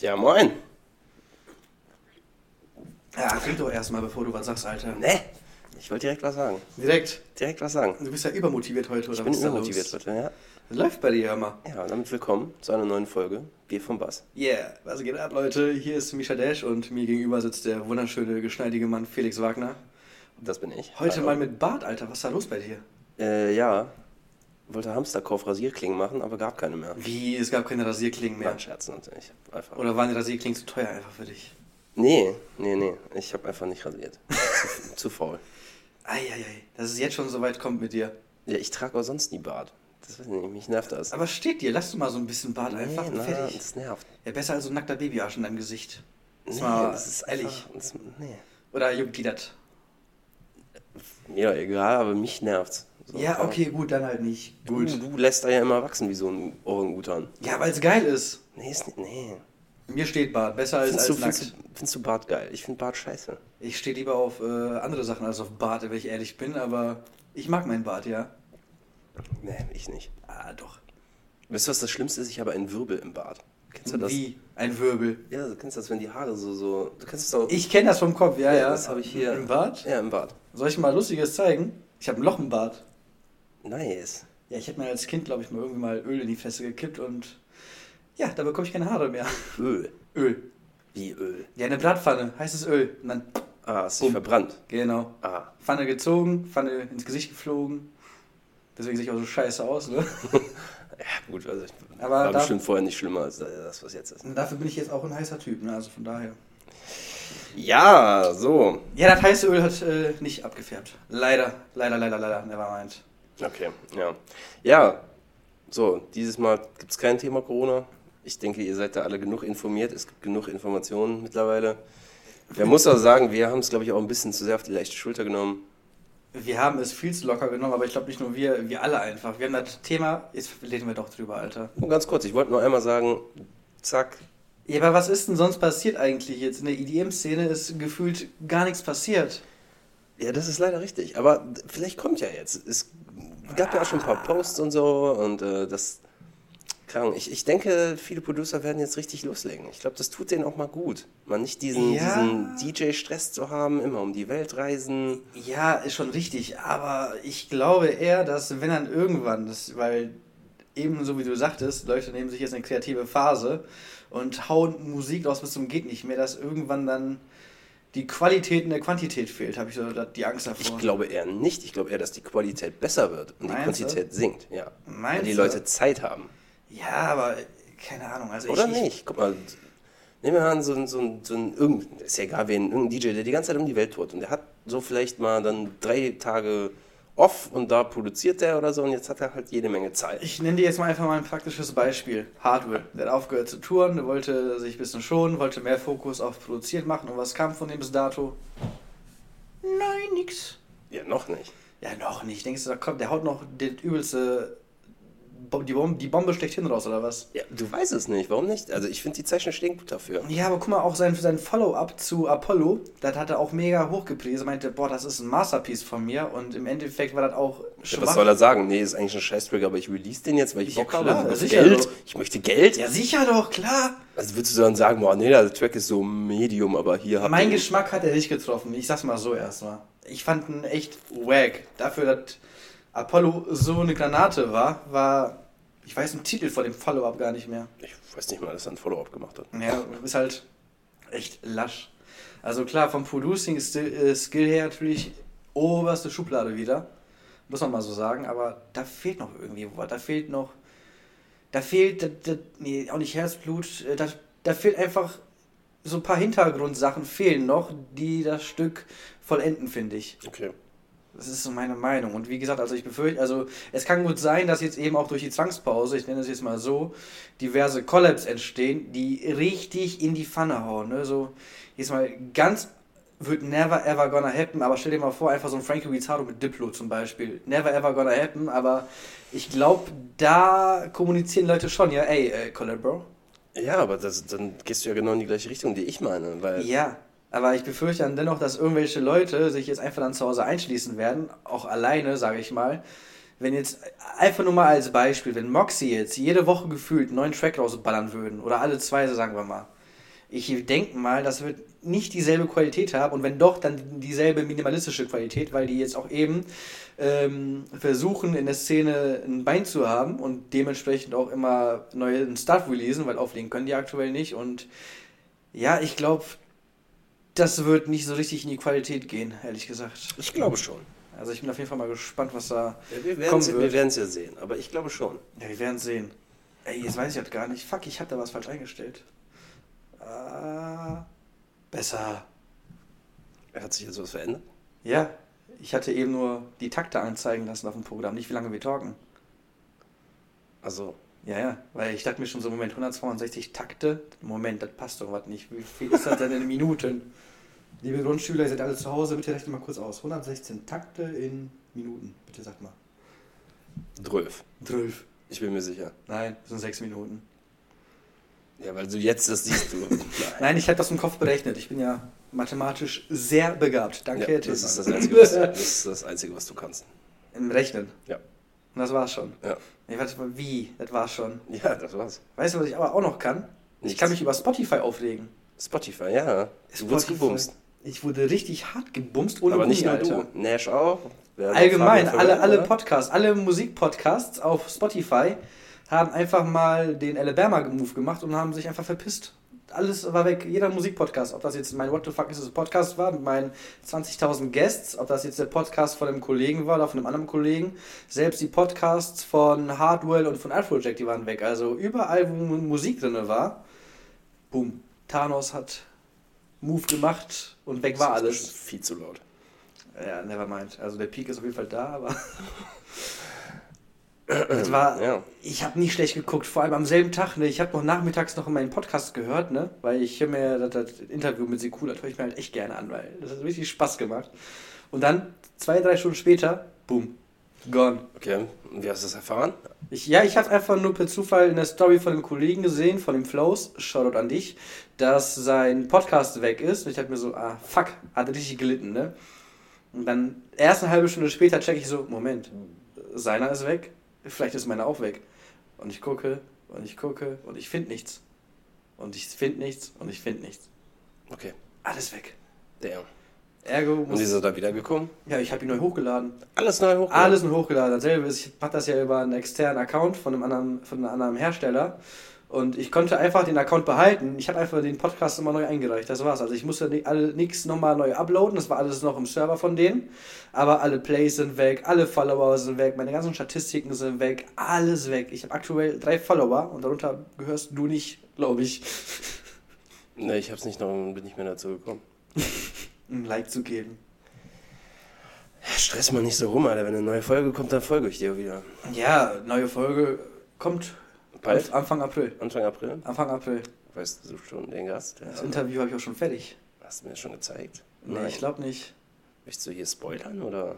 Ja, moin. Ja, trink doch erstmal, bevor du was sagst, Alter. Ne, ich wollte direkt was sagen. Direkt. Direkt was sagen. Du bist ja übermotiviert heute, oder Ich bin was ist da übermotiviert heute, ja. Was läuft bei dir, hör mal? Ja, und damit willkommen zu einer neuen Folge Bier vom Bass. Yeah, was geht ab, Leute? Hier ist Misha Dash und mir gegenüber sitzt der wunderschöne, geschneidige Mann Felix Wagner. Das bin ich. Heute Hallo. mal mit Bart, Alter. Was ist da los bei dir? Äh, ja. Wollte Hamsterkauf Rasierklingen machen, aber gab keine mehr. Wie, es gab keine Rasierklingen mehr. Nein, Scherz natürlich. Einfach. Oder waren die Rasierklingen zu teuer einfach für dich? Nee, nee, nee. Ich habe einfach nicht rasiert. zu, zu faul. Eieiei, dass es jetzt schon so weit kommt mit dir. Ja, ich trage auch sonst nie Bart. Das weiß ich nicht, mich nervt das. Aber steht dir, lass du mal so ein bisschen Bart einfach nee, und na, fertig. das nervt. Ja, besser als so ein nackter Babyarsch in deinem Gesicht. Nee, Ist mal das ist ehrlich. einfach... Das, nee. Oder das? Mir doch egal, aber mich nervt's. So, Ja, okay, gut, dann halt nicht. Du, du lässt da ja immer wachsen wie so ein Orangutan. Ja, weil es geil ist. Nee, ist nicht, nee. Mir steht Bart, besser als, Findest du, als nackt. findest, du, findest du Bart geil? Ich finde Bart scheiße. Ich stehe lieber auf äh, andere Sachen als auf Bart, wenn ich ehrlich bin, aber ich mag meinen Bart, ja. Nee, ich nicht. Ah, doch. Weißt du, was das Schlimmste ist? Ich habe einen Wirbel im Bart. Kennst du das? Wie? Ein Wirbel. Ja, du kennst das, wenn die Haare so, so. Du kennst es doch. Ich kenne das vom Kopf, ja, ja. Das habe ich hier. Im Bart? Ja, im Bart. Soll ich mal Lustiges zeigen? Ich habe ein Loch im Bart. Nice. Ja, ich habe mir als Kind, glaube ich, mal irgendwie mal Öl in die Fresse gekippt und ja, da bekomme ich keine Haare mehr. Öl. Öl. Wie Öl? Ja, eine Bratpfanne, heißes Öl. Und dann, Ah, hast dich verbrannt. genau. Ah. Pfanne gezogen, Pfanne ins Gesicht geflogen. Deswegen sehe ich auch so scheiße aus, ne? Ja, gut, also ich Aber war da- bestimmt vorher nicht schlimmer als das, was jetzt ist. Dafür bin ich jetzt auch ein heißer Typ, ne? Also von daher. Ja, so. Ja, das heiße Öl hat äh, nicht abgefärbt. Leider, leider, leider, leider. Nevermind. Okay, ja. Ja, so, dieses Mal gibt es kein Thema Corona. Ich denke, ihr seid da alle genug informiert. Es gibt genug Informationen mittlerweile. Wer muss auch sagen, wir haben es, glaube ich, auch ein bisschen zu sehr auf die leichte Schulter genommen. Wir haben es viel zu locker genommen, aber ich glaube nicht nur wir, wir alle einfach. Wir haben das Thema, jetzt reden wir doch drüber, Alter. Nur ganz kurz, ich wollte nur einmal sagen, zack, Ja, aber was ist denn sonst passiert eigentlich jetzt? In der EDM-Szene ist gefühlt gar nichts passiert. Ja, das ist leider richtig. Aber vielleicht kommt ja jetzt. Es gab ja auch schon ein paar Posts und so und äh, das. Ahnung, Ich, ich denke, viele Producer werden jetzt richtig loslegen. Ich glaube, das tut denen auch mal gut. Mal nicht diesen, Ja. diesen DJ-Stress zu haben, immer um die Welt reisen. Ja, ist schon richtig, aber ich glaube eher, dass wenn dann irgendwann, das, weil eben so wie du sagtest, Leute nehmen sich jetzt eine kreative Phase und hauen Musik raus bis zum geht nicht mehr, dass irgendwann dann die Qualität in der Quantität fehlt, habe ich so die Angst davor. Ich glaube eher nicht. Ich glaube eher, dass die Qualität besser wird und die Meinst du? Quantität sinkt. Ja. Meinst Weil die du? Leute Zeit haben. Ja, aber keine Ahnung, also Oder ich, ich, nicht? Guck mal, nehmen wir an, so ein, so ein, so ein irgend, ist ja egal, wen, irgendein DJ, der die ganze Zeit um die Welt tourt und der hat so vielleicht mal dann drei Tage off und da produziert der oder so und jetzt hat er halt jede Menge Zeit. Ich nenne dir jetzt mal einfach mal ein praktisches Beispiel. Hardware. Der hat aufgehört zu touren, der wollte sich ein bisschen schonen, wollte mehr Fokus auf Produziert machen. Und was kam von dem bis dato? Nein, nix. Ja, noch nicht. Ja, noch nicht. Denkst du, da kommt, der haut noch die übelste, die Bombe, die Bombe schlechthin raus, oder was? Ja, du weißt es nicht. Warum nicht? Also ich finde, die Zeichen stehen gut dafür. Ja, aber guck mal, auch sein, sein Follow-up zu Apollo, das hat er auch mega hochgepriesen. Meinte, boah, das ist ein Masterpiece von mir. Und im Endeffekt war das auch Ja, was soll er sagen? Nee, ist eigentlich ein Scheißtrack, aber ich release den jetzt, weil ich Ja, Bock klar, habe. sicher Geld. doch. Ich möchte Geld. Ja, sicher doch, klar. Also würdest du dann sagen, boah, nee, der Track ist so Medium, aber hier habt Mein Geschmack hat er nicht getroffen. Ich sag's mal so erstmal. Ich fand ihn echt wack. Dafür, dass Apollo so eine Granate war, war. Ich weiß den Titel vor dem Follow-up gar nicht mehr. Ich weiß nicht mal, dass er ein Follow-up gemacht hat. Ja, ist halt echt lasch. Also klar, vom Producing-Skill her natürlich oberste Schublade wieder. Muss man mal so sagen, aber da fehlt noch irgendwie was. Da fehlt noch. Da fehlt. Da, da, nee, auch nicht Herzblut. äh, Da, da fehlt einfach. So ein paar Hintergrundsachen fehlen noch, die das Stück vollenden, finde ich. Okay. Das ist so meine Meinung. Und wie gesagt, also ich befürchte, also es kann gut sein, dass jetzt eben auch durch die Zwangspause, ich nenne es jetzt mal so, diverse Collabs entstehen, die richtig in die Pfanne hauen. Ne? So, jetzt mal ganz wird never ever gonna happen, aber stell dir mal vor, einfach so ein Frankie Rizardo mit Diplo zum Beispiel. Never ever gonna happen, aber ich glaube, da kommunizieren Leute schon, ja, ey, äh, Collab, Bro. Ja, aber das, dann gehst du ja genau in die gleiche Richtung, die ich meine. Weil Ja, aber ich befürchte dann dennoch, dass irgendwelche Leute sich jetzt einfach dann zu Hause einschließen werden, auch alleine, sage ich mal. Wenn jetzt, einfach nur mal als Beispiel, wenn Moxie jetzt jede Woche gefühlt einen neuen Track rausballern würden, oder alle zwei, sagen wir mal, Ich denke mal, das wird nicht dieselbe Qualität haben und wenn doch, dann dieselbe minimalistische Qualität, weil die jetzt auch eben ähm, versuchen, in der Szene ein Bein zu haben und dementsprechend auch immer neuen Stuff releasen, weil auflegen können die aktuell nicht und ja, ich glaube, das wird nicht so richtig in die Qualität gehen, ehrlich gesagt. Ich glaube schon. Also ich bin auf jeden Fall mal gespannt, was da Ja, wir kommen werden es ja sehen, aber ich glaube schon. Ja, wir werden sehen. Ey, jetzt weiß ich halt gar nicht. Fuck, ich hatte was falsch eingestellt. Ah, besser. Hat sich jetzt was verändert? Ja, ich hatte eben nur die Takte anzeigen lassen auf dem Programm, nicht wie lange wir talken. Also, Ja, ja, weil ich dachte mir schon so, Moment, 162 Takte? Moment, das passt doch was nicht. Wie viel ist das denn in Minuten? Liebe Grundschüler, ihr seid alle zu Hause, bitte rechnet mal kurz aus. 116 Takte in Minuten, bitte sagt mal. 12. 12. Ich bin mir sicher. Nein, das sind 6 Minuten. Ja, weil du jetzt das siehst, du. Nein. Nein, ich habe das im Kopf berechnet. Ich bin ja mathematisch sehr begabt. Danke, Ja, Herr das, ist das, Einzige, was, das ist das Einzige, was du kannst. Im Rechnen. Ja. Und das war's schon. Ja. Ich mal, wie? Das war's schon. Ja, das war's. Weißt du, was ich aber auch noch kann? Ich Nichts. kann mich über Spotify aufregen. Spotify, ja. Du wurdest gebumst. Ich wurde richtig hart gebumst ohne Aber nicht nur Gummi, Alter. du. Nash auch. Wer Allgemein, alle, alle oder? Podcasts, alle Musikpodcasts auf Spotify haben einfach mal den Alabama-Move gemacht und haben sich einfach verpisst. Alles war weg, jeder Musikpodcast, ob das jetzt mein What the fuck is this Podcast war mit meinen 20.000 Guests, ob das jetzt der Podcast von einem Kollegen war oder von einem anderen Kollegen, selbst die Podcasts von Hardwell und von Afrojack, die waren weg. Also überall, wo Musik drin war, boom, Thanos hat Move gemacht und weg war Das ist alles. Viel zu laut. Ja, never mind. Also der Peak ist auf jeden Fall da, aber. das war. Ja. Ich habe nicht schlecht geguckt, vor allem am selben Tag. Ne? Ich habe noch nachmittags noch in meinen Podcast gehört, ne? weil ich höre mir das, das Interview mit Sekul, das höre ich mir halt echt gerne an, weil das hat richtig Spaß gemacht. Und dann, zwei, drei Stunden später, boom, gone. Okay, und wie hast du das erfahren? Ich, ja, ich habe einfach nur per Zufall in der Story von einem Kollegen gesehen, von dem Flows, Shoutout an dich, dass sein Podcast weg ist. Und ich habe mir so, ah, fuck, hat richtig gelitten, ne? Und dann erst eine halbe Stunde später checke ich so, Moment, seiner ist weg, vielleicht ist meiner auch weg. Und ich gucke und ich gucke und ich finde nichts. Und ich finde nichts und ich finde nichts. Okay, Alles weg. damn. Ergo Und ist er da wiedergekommen? ja, ich habe ihn neu hochgeladen. Alles neu hochgeladen? Alles nur hochgeladen. Dasselbe ist, ich mache das ja über einen externen Account von einem anderen, von einem anderen Hersteller. Und ich konnte einfach den Account behalten. Ich habe einfach den Podcast immer neu eingereicht. Das war's. Also ich musste nichts nochmal neu uploaden. Das war alles noch im Server von denen. Aber alle Plays sind weg, alle Follower sind weg, meine ganzen Statistiken sind weg, alles weg. Ich habe aktuell drei Follower und darunter gehörst du nicht, glaube ich, Ne, ich hab's nicht noch, bin nicht mehr dazu gekommen. ein Like zu geben. Stress mal nicht so rum, Alter. Wenn eine neue Folge kommt, dann folge ich dir wieder. Ja, neue Folge kommt Bald? Anfang April. Anfang April? Anfang April. Weißt du schon den Gast? Das Ja. Interview habe ich auch schon fertig. Hast du mir das schon gezeigt? Nee, ich glaube nicht. Möchtest du hier spoilern oder?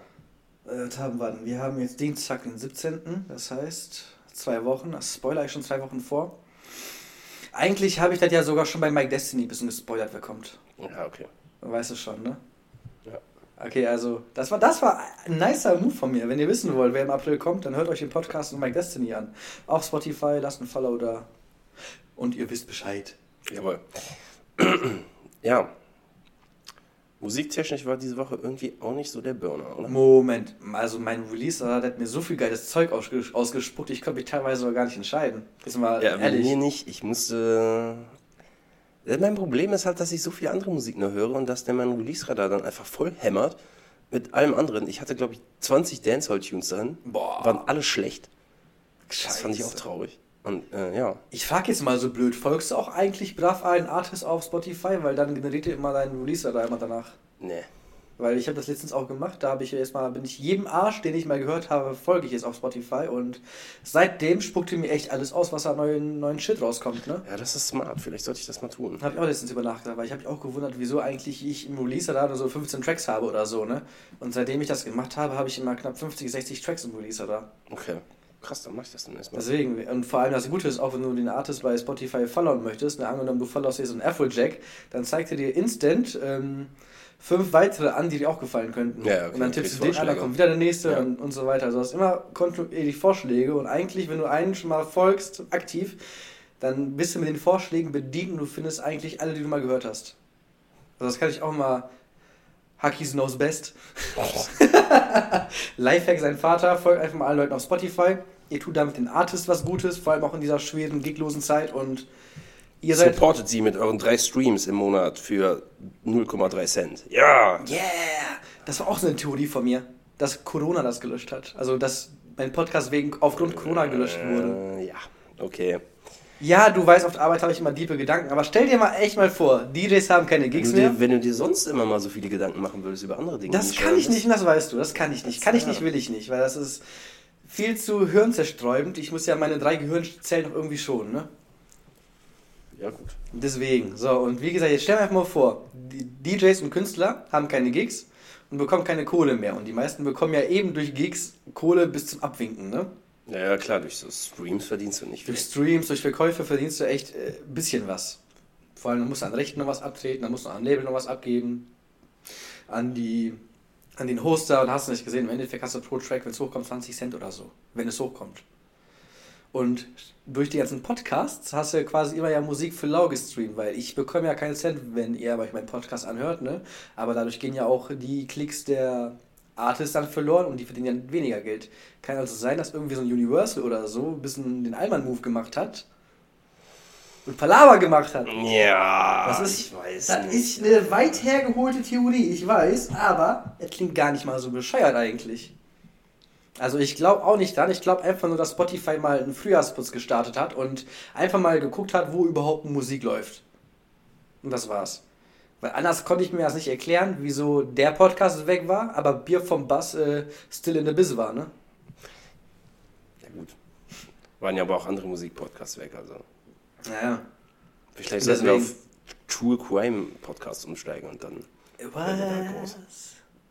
Das haben wir. Wir haben jetzt Dienstag, den 17. Das heißt, zwei Wochen. Das spoiler ich schon zwei Wochen vor. Eigentlich habe ich das ja sogar schon bei Mike Destiny ein bisschen gespoilert, wer kommt. Ja, okay. Weißt du schon, ne? Okay, also, das war, das war ein nicer Move von mir. Wenn ihr wissen wollt, wer im April kommt, dann hört euch den Podcast und Mike Destiny an. Auf Spotify, lasst ein Follow da. Und ihr wisst Bescheid. Jawohl. ja. Musiktechnisch war diese Woche irgendwie auch nicht so der Burner, oder? Moment, also mein Releaser, der hat mir so viel geiles Zeug ausges ausgespuckt, ich konnte mich teilweise sogar gar nicht entscheiden. Jetzt mal Ja, ehrlich. mir nicht. Ich musste. Ja, Mein Problem ist halt, dass ich so viel andere Musik nur höre und dass der mein Release-Radar dann einfach voll hämmert mit allem anderen. Ich hatte, glaube ich, 20 Dancehall-Tunes drin. Boah. Waren alle schlecht. Das Scheiße. fand ich auch traurig. Und äh, ja. Ich frage jetzt mal so blöd, folgst du auch eigentlich brav allen Artists auf Spotify, weil dann generiert ihr immer deinen Releaser da immer danach. Nee. Weil ich habe das letztens auch gemacht, da habe ich jetzt mal, bin ich jedem Arsch, den ich mal gehört habe, folge ich jetzt auf Spotify und seitdem spuckt ihr mir echt alles aus, was da neuen, neuen Shit rauskommt, ne? Ja, das ist smart. Vielleicht sollte ich das mal tun. Habe ich auch letztens über nachgedacht, weil ich habe mich auch gewundert, wieso eigentlich ich im Releaser da nur so 15 Tracks habe oder so, ne? Und seitdem ich das gemacht habe, habe ich immer knapp 50, 60 Tracks im Releaser da. Okay. Krass, dann mach ich das dann erstmal. Deswegen, und vor allem das Gute ist, auch wenn du den Artist bei Spotify followen möchtest, ne, angenommen du followst jetzt einen Afrojack, dann zeigt er dir instant ähm, fünf weitere an, die dir auch gefallen könnten. Ja, okay, und dann tippst du den an, dann kommt wieder der nächste Ja. und, und so weiter. Also du hast immer kontinuierlich Vorschläge und eigentlich, wenn du einen schon mal folgst, aktiv, dann bist du mit den Vorschlägen bedient und du findest eigentlich alle, die du mal gehört hast. Also das kann ich auch mal. Hakis knows best. Lifehack sein Vater, folgt einfach mal allen Leuten auf Spotify. Ihr tut damit den Artist was Gutes, vor allem auch in dieser schweren, giglosen Zeit und ihr seid. Supportet sie mit euren drei Streams im Monat für 0,3 Cent. Ja! Yeah! Das war auch so eine Theorie von mir, dass Corona das gelöscht hat. Also, dass mein Podcast wegen aufgrund Corona gelöscht wurde. Äh, ja, okay. Ja, du weißt, auf der Arbeit habe ich immer diepe Gedanken, aber stell dir mal echt mal vor, DJs haben keine Wenn Gigs mehr. dir, wenn du dir sonst immer mal so viele Gedanken machen würdest über andere Dinge. Das kann ich nicht, das weißt du, das kann ich nicht. Kann ich nicht, will ich nicht, weil das ist viel zu hirnzersträubend. Ich muss ja meine drei Gehirnzellen noch irgendwie schonen, ne? Ja, gut. Deswegen, so, und wie gesagt, jetzt stell dir einfach mal vor, die DJs und Künstler haben keine Gigs und bekommen keine Kohle mehr. Und die meisten bekommen ja eben durch Gigs Kohle bis zum Abwinken, ne? Ja, ja, klar, durch so Streams verdienst du nicht viel. Durch Streams, durch Verkäufe verdienst du echt ein äh, bisschen was. Vor allem, du musst an Rechten noch was abtreten, dann musst du an Label noch was abgeben, an die an den Hoster und hast du nicht gesehen, im Endeffekt hast du pro Track, wenn es hochkommt, 20 Cent oder so, wenn es hochkommt. Und durch die ganzen Podcasts hast du quasi immer ja Musik für lau gestreamt, weil ich bekomme ja keinen Cent, wenn ihr euch meinen Podcast anhört, ne? Aber dadurch gehen ja auch die Klicks der Artists dann verloren und die verdienen ja weniger Geld. Kann also sein, dass irgendwie so ein Universal oder so ein bisschen den Allman-Move gemacht hat und Palaver gemacht hat. Ja, Das ist, ich weiß das nicht. ist eine weit hergeholte Theorie, ich weiß, aber es klingt gar nicht mal so bescheuert eigentlich. Also ich glaube auch nicht dran, ich glaube einfach nur, dass Spotify mal einen Frühjahrsputz gestartet hat und einfach mal geguckt hat, wo überhaupt Musik läuft. Und das war's. Weil anders konnte ich mir das nicht erklären, wieso der Podcast weg war, aber Bier vom Bass äh, still in the biz war, ne? Ja, gut. Waren ja aber auch andere Musikpodcasts weg, also. Naja. Vielleicht sollten wir auf True Crime Podcast umsteigen und dann. Was?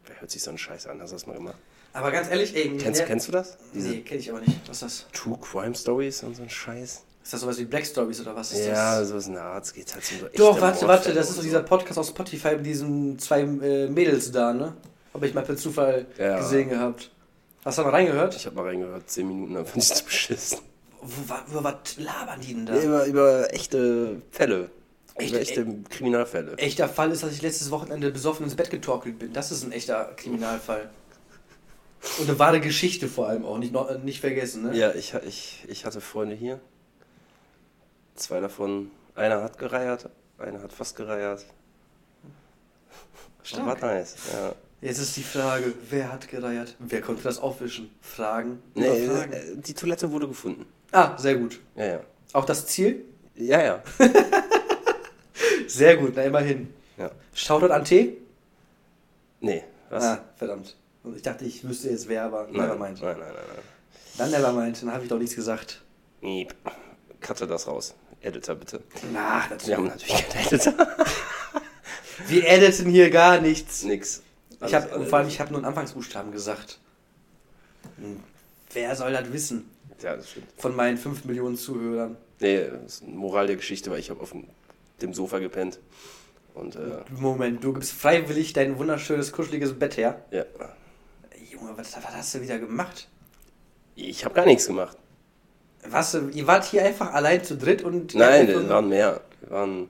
Wer hört sich so einen Scheiß an? Hast du das mal gemacht? Aber ganz ehrlich, ey, Kennst, kennst du das? Diese Nee, kenn ich aber nicht. Was ist das? True Crime Stories und so ein Scheiß? Ist das sowas wie Black Stories oder was ist Ja, das? sowas in der Art. Es geht halt um so echte Doch, warte, warte, das ist doch so. dieser Podcast auf Spotify mit diesen zwei äh, Mädels da, ne? Habe ich mal per Zufall Ja. gesehen gehabt. Hast du mal reingehört? Ich habe mal reingehört, 10 Minuten, dann fand ich das beschissen. Über was labern die denn da? Ja, über, über echte Fälle. Echt? über echte Kriminalfälle. Echter Fall ist, dass ich letztes Wochenende besoffen ins Bett getorkelt bin. Das ist ein echter Kriminalfall. Und eine wahre Geschichte vor allem auch, nicht, noch, nicht vergessen, ne? Ja, ich, ich, ich hatte Freunde hier. Zwei davon, einer hat gereiert, einer hat fast gereiert. Das war Stark. nice. Ja. Jetzt ist die Frage, wer hat gereiert? Wer konnte das aufwischen? Fragen? Nee, Fragen. äh, die Toilette wurde gefunden. Ah, sehr gut. Ja, ja. Auch das Ziel? Ja, ja. Sehr gut, na immerhin. ja. Shoutout an T? Nee, was? Ah, verdammt. Und Ich dachte, ich wüsste jetzt wer, aber nein, nevermind. nein, nein, nein, nein. Dann nevermind, dann habe ich doch nichts gesagt. Miep. Cutte das raus. Editor, bitte. Na, Wir haben natürlich keinen Editor. Wir editen hier gar nichts. Nix. Ich habe Alles- vor allem, ich habe nur einen Anfangsbuchstaben gesagt. Hm, Wer soll das wissen? Ja, das stimmt. Von meinen 5 Millionen Zuhörern. Nee, das ist eine Moral der Geschichte, weil ich habe auf dem, dem Sofa gepennt. Und, äh, Moment, du gibst freiwillig dein wunderschönes, kuscheliges Bett her. ja. Junge, was, was hast du wieder gemacht? Ich habe gar nichts gemacht. Was, ihr wart hier einfach allein zu dritt und... Nein, wir waren mehr. Wir waren.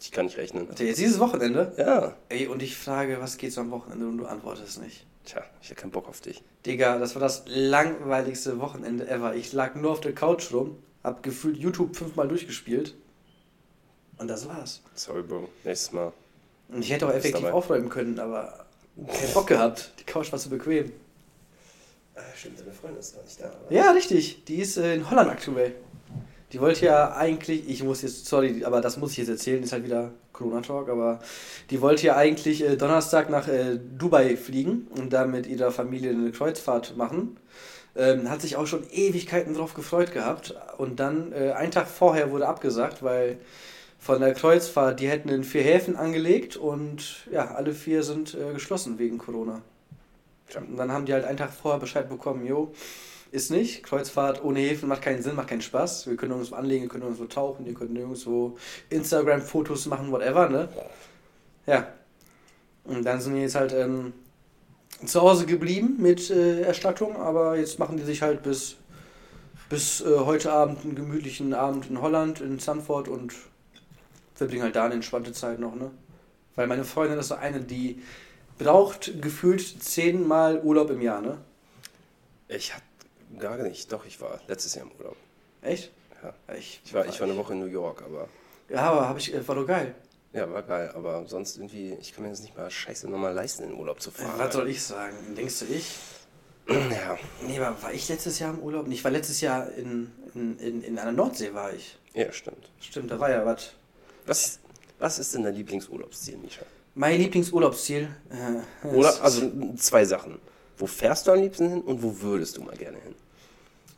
Ich kann nicht rechnen. Warte, jetzt dieses Wochenende? Ja. Ey, und ich frage, was geht so am Wochenende und du antwortest nicht. Tja, ich habe keinen Bock auf dich. Digga, das war das langweiligste Wochenende ever. Ich lag nur auf der Couch rum, hab gefühlt YouTube fünfmal durchgespielt. Und das war's. Sorry, Bro. Nächstes Mal. Und ich hätte auch effektiv aufräumen können, aber keinen Bock gehabt. Die Couch war zu bequem. Ah, stimmt, deine Freundin ist gar nicht da. Ja, richtig. Die ist äh, in Holland aktuell. Die wollte ja eigentlich, ich muss jetzt, sorry, aber das muss ich jetzt erzählen, ist halt wieder Corona-Talk, aber die wollte ja eigentlich äh, Donnerstag nach äh, Dubai fliegen und da mit ihrer Familie eine Kreuzfahrt machen. Ähm, hat sich auch schon Ewigkeiten drauf gefreut gehabt. Und dann, äh, einen Tag vorher wurde abgesagt, weil von der Kreuzfahrt, die hätten in vier Häfen angelegt und ja, alle vier sind äh, geschlossen wegen Corona. Und dann haben die halt einen Tag vorher Bescheid bekommen, jo, ist nicht. Kreuzfahrt ohne Häfen macht keinen Sinn, macht keinen Spaß. Wir können nirgendwo anlegen, wir können nirgendwo tauchen, ihr könnt nirgendwo Instagram-Fotos machen, whatever, ne? Ja. Und dann sind die jetzt halt ähm, zu Hause geblieben mit äh, Erstattung, aber jetzt machen die sich halt bis bis äh, heute Abend einen gemütlichen Abend in Holland, in Sanford und verbringe halt da eine entspannte Zeit noch, ne? Weil meine Freundin ist so eine, die braucht gefühlt zehnmal Urlaub im Jahr, ne? Ich hab gar nicht. Doch, ich war letztes Jahr im Urlaub. Echt? Ja. Ich, Ich war, ich war eine Woche in New York, aber Ja, aber hab ich, äh, war doch geil. ja, war geil. Aber sonst irgendwie, ich kann mir das nicht mal scheiße nochmal leisten, in den Urlaub zu fahren. Was soll ich sagen? Denkst du ich? Ja, Nee, aber war ich letztes Jahr im Urlaub? Ich war letztes Jahr in, in, in, in einer Nordsee, war ich. ja, stimmt. Stimmt, da war ja was. Was, was ist denn dein Lieblingsurlaubsziel, Misha? Mein Lieblingsurlaubsziel. Äh, Oder, also zwei Sachen. Wo fährst du am liebsten hin und wo würdest du mal gerne hin?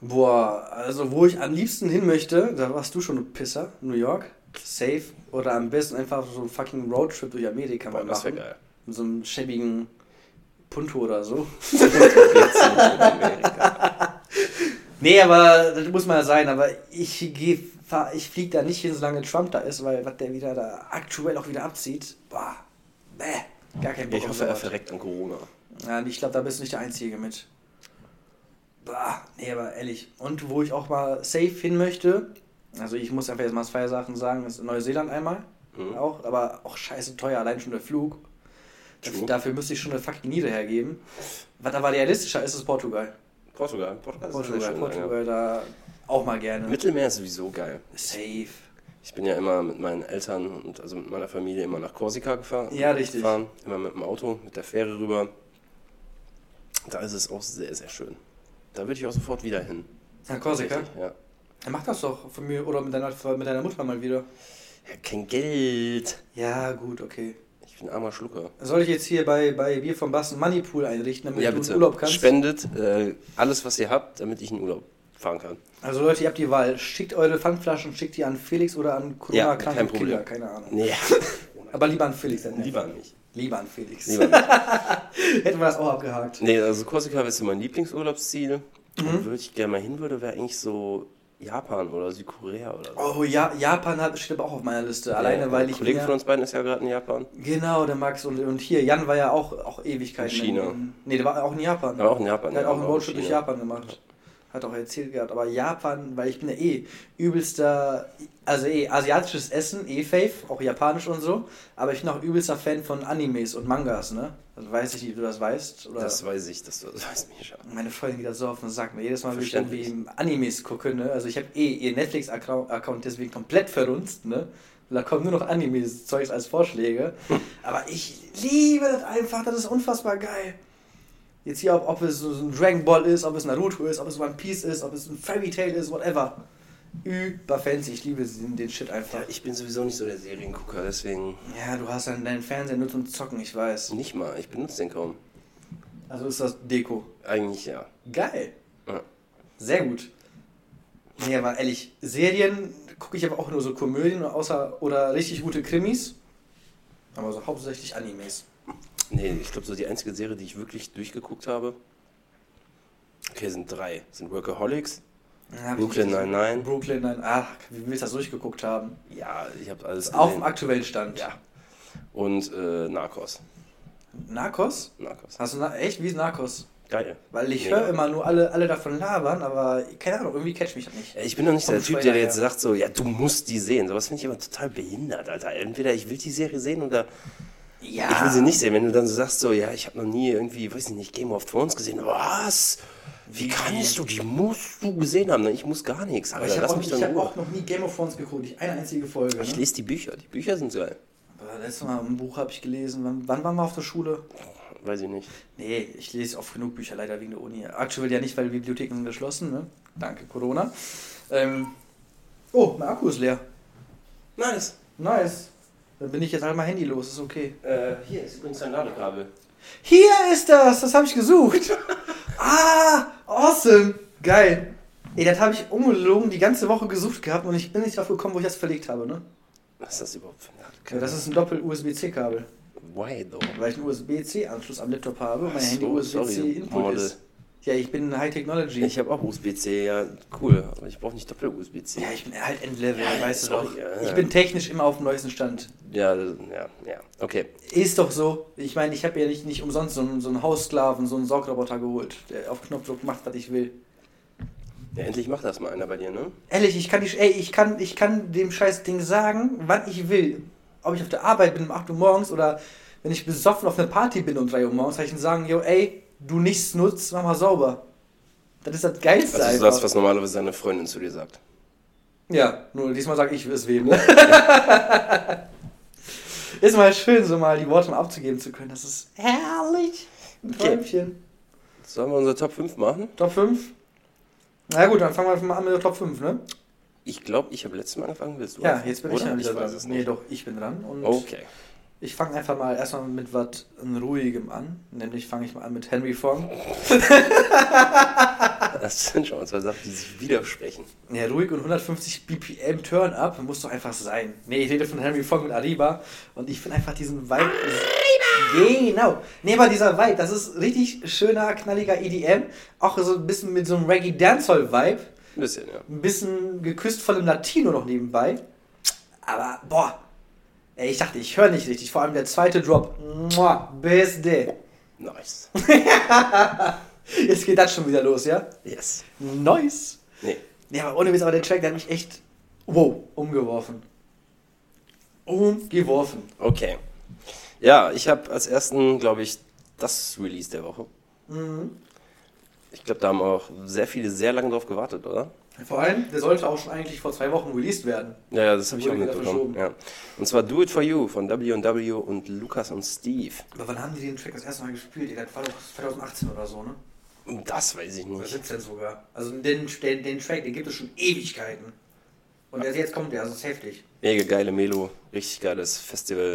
Boah, also wo ich am liebsten hin möchte, da warst du schon ein Pisser, New York, safe. Oder am besten einfach so ein fucking Roadtrip durch Amerika mal Boah, das wäre machen. geil. Mit so einem schäbigen Punto oder so. Jetzt sind wir in Amerika. Nee, aber das muss mal sein. Aber ich geh, fahr, ich fliege da nicht hin, solange Trump da ist, weil was der wieder da aktuell auch wieder abzieht, boah, bäh, gar kein Bock Ich hoffe, er verreckt an Corona. Ja, ich glaube, da bist du nicht der Einzige mit. Bah, nee, aber ehrlich. Und wo ich auch mal safe hin möchte, also ich muss einfach jetzt mal zwei Sachen sagen, ist Neuseeland einmal. Mhm. Auch, aber auch scheiße teuer, allein schon der Flug. True. Dafür müsste ich schon eine fucking Niere hergeben. Was aber realistischer ist, ist Portugal. Portugal. Portugal Portugal, Portugal, da auch mal gerne. Mittelmeer ist sowieso geil. Safe. Ich bin ja immer mit meinen Eltern und also mit meiner Familie immer nach Korsika gefahren. Ja, richtig. Gefahren, immer mit dem Auto, mit der Fähre rüber. Da ist es auch sehr, sehr schön. Da würde ich auch sofort wieder hin. Nach Korsika? Ja. Ja, mach das doch von mir oder mit deiner, mit deiner Mutter mal wieder. ja. Kein Geld. Ja, gut, okay. Bin ein armer Schlucker. Soll ich jetzt hier bei, bei Bier vom Bass einen Moneypool einrichten, damit ja, du bitte. Urlaub kannst? Spendet äh, alles, was ihr habt, damit ich in Urlaub fahren kann. Also Leute, ihr habt die Wahl. Schickt eure Pfandflaschen, schickt die an Felix oder an Ja, Corona-kranke kein Problem. Kinder, keine Ahnung. Nee, Aber lieber an Felix. Dann lieber nicht. Lieber an Felix. Lieber nicht. Hätten wir das auch abgehakt. Nee, also Korsika ist so mein Lieblingsurlaubsziel. Mhm. Würde ich gerne mal hin würde, wäre eigentlich so Japan oder Südkorea oder so. Oh ja, Japan hat, steht aber auch auf meiner Liste. Alleine Ja, weil ein ich Kollege von uns beiden ist ja gerade in Japan. Genau, der Max und, und hier, Jan war ja auch, auch Ewigkeiten. In China. In, nee, der war auch in Japan. Aber auch in Japan. Der hat auch einen Roadtrip durch. Japan gemacht. Hat auch erzählt gehabt. Aber Japan, weil ich bin ja eh übelster, also eh asiatisches Essen, eh fave, auch japanisch und so. Aber ich bin auch übelster Fan von Animes und Mangas, ne? Also weiß ich nicht, du das weißt. Oder Das weiß ich, dass du das weißt, Misha. meine Freundin geht das so auf den Sack. Mir jedes Mal, wenn ich irgendwie Animes gucke, ne? Also ich habe eh ihr Netflix-Account deswegen komplett verrunzt, ne? Da kommen nur noch Animes-Zeugs als Vorschläge. Aber ich liebe das einfach, das ist unfassbar geil. Jetzt hier, ob, ob es so ein Dragon Ball ist, ob es Naruto ist, ob es One Piece ist, ob es ein Fairy Tail ist, whatever. Über fancy, ich liebe den, den Shit einfach. Ja, ich bin sowieso nicht so der Seriengucker, deswegen Ja, du hast dann deinen Fernseher nur zum Zocken, ich weiß. nicht mal. Ich benutze den kaum. Also ist das Deko. Eigentlich ja. Geil. Ja. Sehr gut. Nee, aber ehrlich, Serien gucke ich aber auch nur so Komödien außer, oder richtig gute Krimis. Aber so hauptsächlich Animes. Nee, ich glaube, so die einzige Serie, die ich wirklich durchgeguckt habe. Okay, sind drei. Sind Workaholics. Ja, Brooklyn richtig- Nine-Nine. Brooklyn Nine. Ach, wie willst du das durchgeguckt haben? Ja, ich habe alles Auf dem aktuellen Stand. Ja. Und äh, Narcos. Narcos? Narcos. Hast du na echt? Wie ist Narcos? Geil. Weil ich höre immer nur alle, alle davon labern, aber keine Ahnung, irgendwie catch mich das nicht. Ich bin doch nicht der Typ, der jetzt sagt so, ja, du musst die sehen. Sowas finde ich aber total behindert, Alter. Entweder ich will die Serie sehen oder Ja. ich will sie nicht sehen. Wenn du dann so sagst so, ja, ich habe noch nie irgendwie, weiß ich nicht, Game of Thrones gesehen. Was? Wie kannst du? Die musst du gesehen haben. Ich muss gar nichts. Aber Alter. ich habe auch, ich hab auch noch nie Game of Thrones geguckt, nicht eine einzige Folge. Ich Ne? lese die Bücher. Die Bücher sind geil. Aber Letztes Mal ein Buch habe ich gelesen. Wann, wann waren wir auf der Schule? Weiß ich nicht. Nee, ich lese oft genug Bücher, leider wegen der Uni. Aktuell ja nicht, weil die Bibliotheken sind geschlossen, ne? Danke, Corona. Ähm, oh, mein Akku ist leer. Nice. Nice. Dann bin ich jetzt halt mal Handy los, ist okay. Äh, hier ist übrigens ein Ladekabel. Hier ist das, das habe ich gesucht. ah, awesome. Geil. Ey, das habe ich ungelogen die ganze Woche gesucht gehabt und ich bin nicht drauf gekommen, wo ich das verlegt habe, ne? Was ist das überhaupt für ein Ja, Ladekabel? das ist ein Doppel-USB-C-Kabel. Why though? Weil ich einen USB-C-Anschluss am Laptop habe und mein Handy USB-C-Input ist. Ja, ich bin High Technology. Ich habe auch USB-C, ja, cool. Aber ich brauche nicht Doppel-USB-C. ja, ich bin halt Endlevel, Ja, weißt du doch. ja, Ich bin technisch immer auf dem neuesten Stand. Ja, ja, ja. Okay. Ist doch so. Ich meine, ich habe ja nicht, nicht umsonst so einen, so einen Haussklaven, so einen Saugroboter geholt, der auf Knopfdruck macht, was ich will. Ja, endlich macht das mal einer bei dir, ne? Ehrlich, ich kann, die, ey, ich, kann, ich kann dem scheiß Ding sagen, wann ich will. Ob ich auf der Arbeit bin um 8 Uhr morgens oder wenn ich besoffen auf einer Party bin um 3 Uhr morgens, kann ich ihm sagen, yo, ey, du nichts nutzt, mach mal sauber. Das ist das Geilste Also einfach. das, was normalerweise seine Freundin zu dir sagt. Ja, nur diesmal sage ich es wem. Ne? ist mal schön, so mal die Worte abzugeben zu können. Das ist herrlich. Ein Okay. Träumchen. Sollen wir unsere Top 5 machen? Top 5? Na gut, dann fangen wir einfach mal an mit der Top 5, ne? Ich glaube, ich habe letztes Mal angefangen. Willst du Ja, jetzt bin ich Oder? ja wieder Ich weiß dran. es Nee, nicht. doch, ich bin dran. Und Okay. Ich fange einfach mal erstmal mit was Ruhigem an. Nämlich fange ich mal an mit Henry Fong. Das sind schon mal zwei Sachen, die sich widersprechen. Ja, ruhig und 150 BPM Turn-Up muss doch einfach sein. Nee, ich rede von Henry Fong mit Arriba und ich finde einfach diesen Vibe. Arriba! Genau. Nee, aber dieser Vibe, das ist richtig schöner, knalliger EDM. Auch so ein bisschen mit so einem Reggae-Dancehall-Vibe. Ein bisschen, ja. Ein bisschen geküsst von dem Latino noch nebenbei. Aber, boah. Ey, ich dachte, ich höre nicht richtig. Vor allem der zweite Drop. Mua, BSD. Nice. Jetzt geht das schon wieder los, ja? Yes. Nice. Nee. Nee, aber ohne Witz, aber der Track, der hat mich echt, wow, umgeworfen. Umgeworfen. Okay. Ja, ich habe als ersten, glaube ich, das Release der Woche. Mhm. Ich glaube, da haben auch sehr viele sehr lange drauf gewartet, oder? Vor allem, der sollte auch schon eigentlich vor zwei Wochen released werden. Ja, ja, das habe ich auch mitbekommen. Ja. Und zwar Do It For You von W&W und Lukas und Steve. Aber wann haben die den Track das erste Mal gespielt? Das war doch 2018 oder so, ne? Das weiß ich Oder nicht. 17 sogar. Also den, den, den Track, den gibt es schon Ewigkeiten. Und der, jetzt kommt der, also ist heftig. Mega geile Melo, richtig geiles Festival.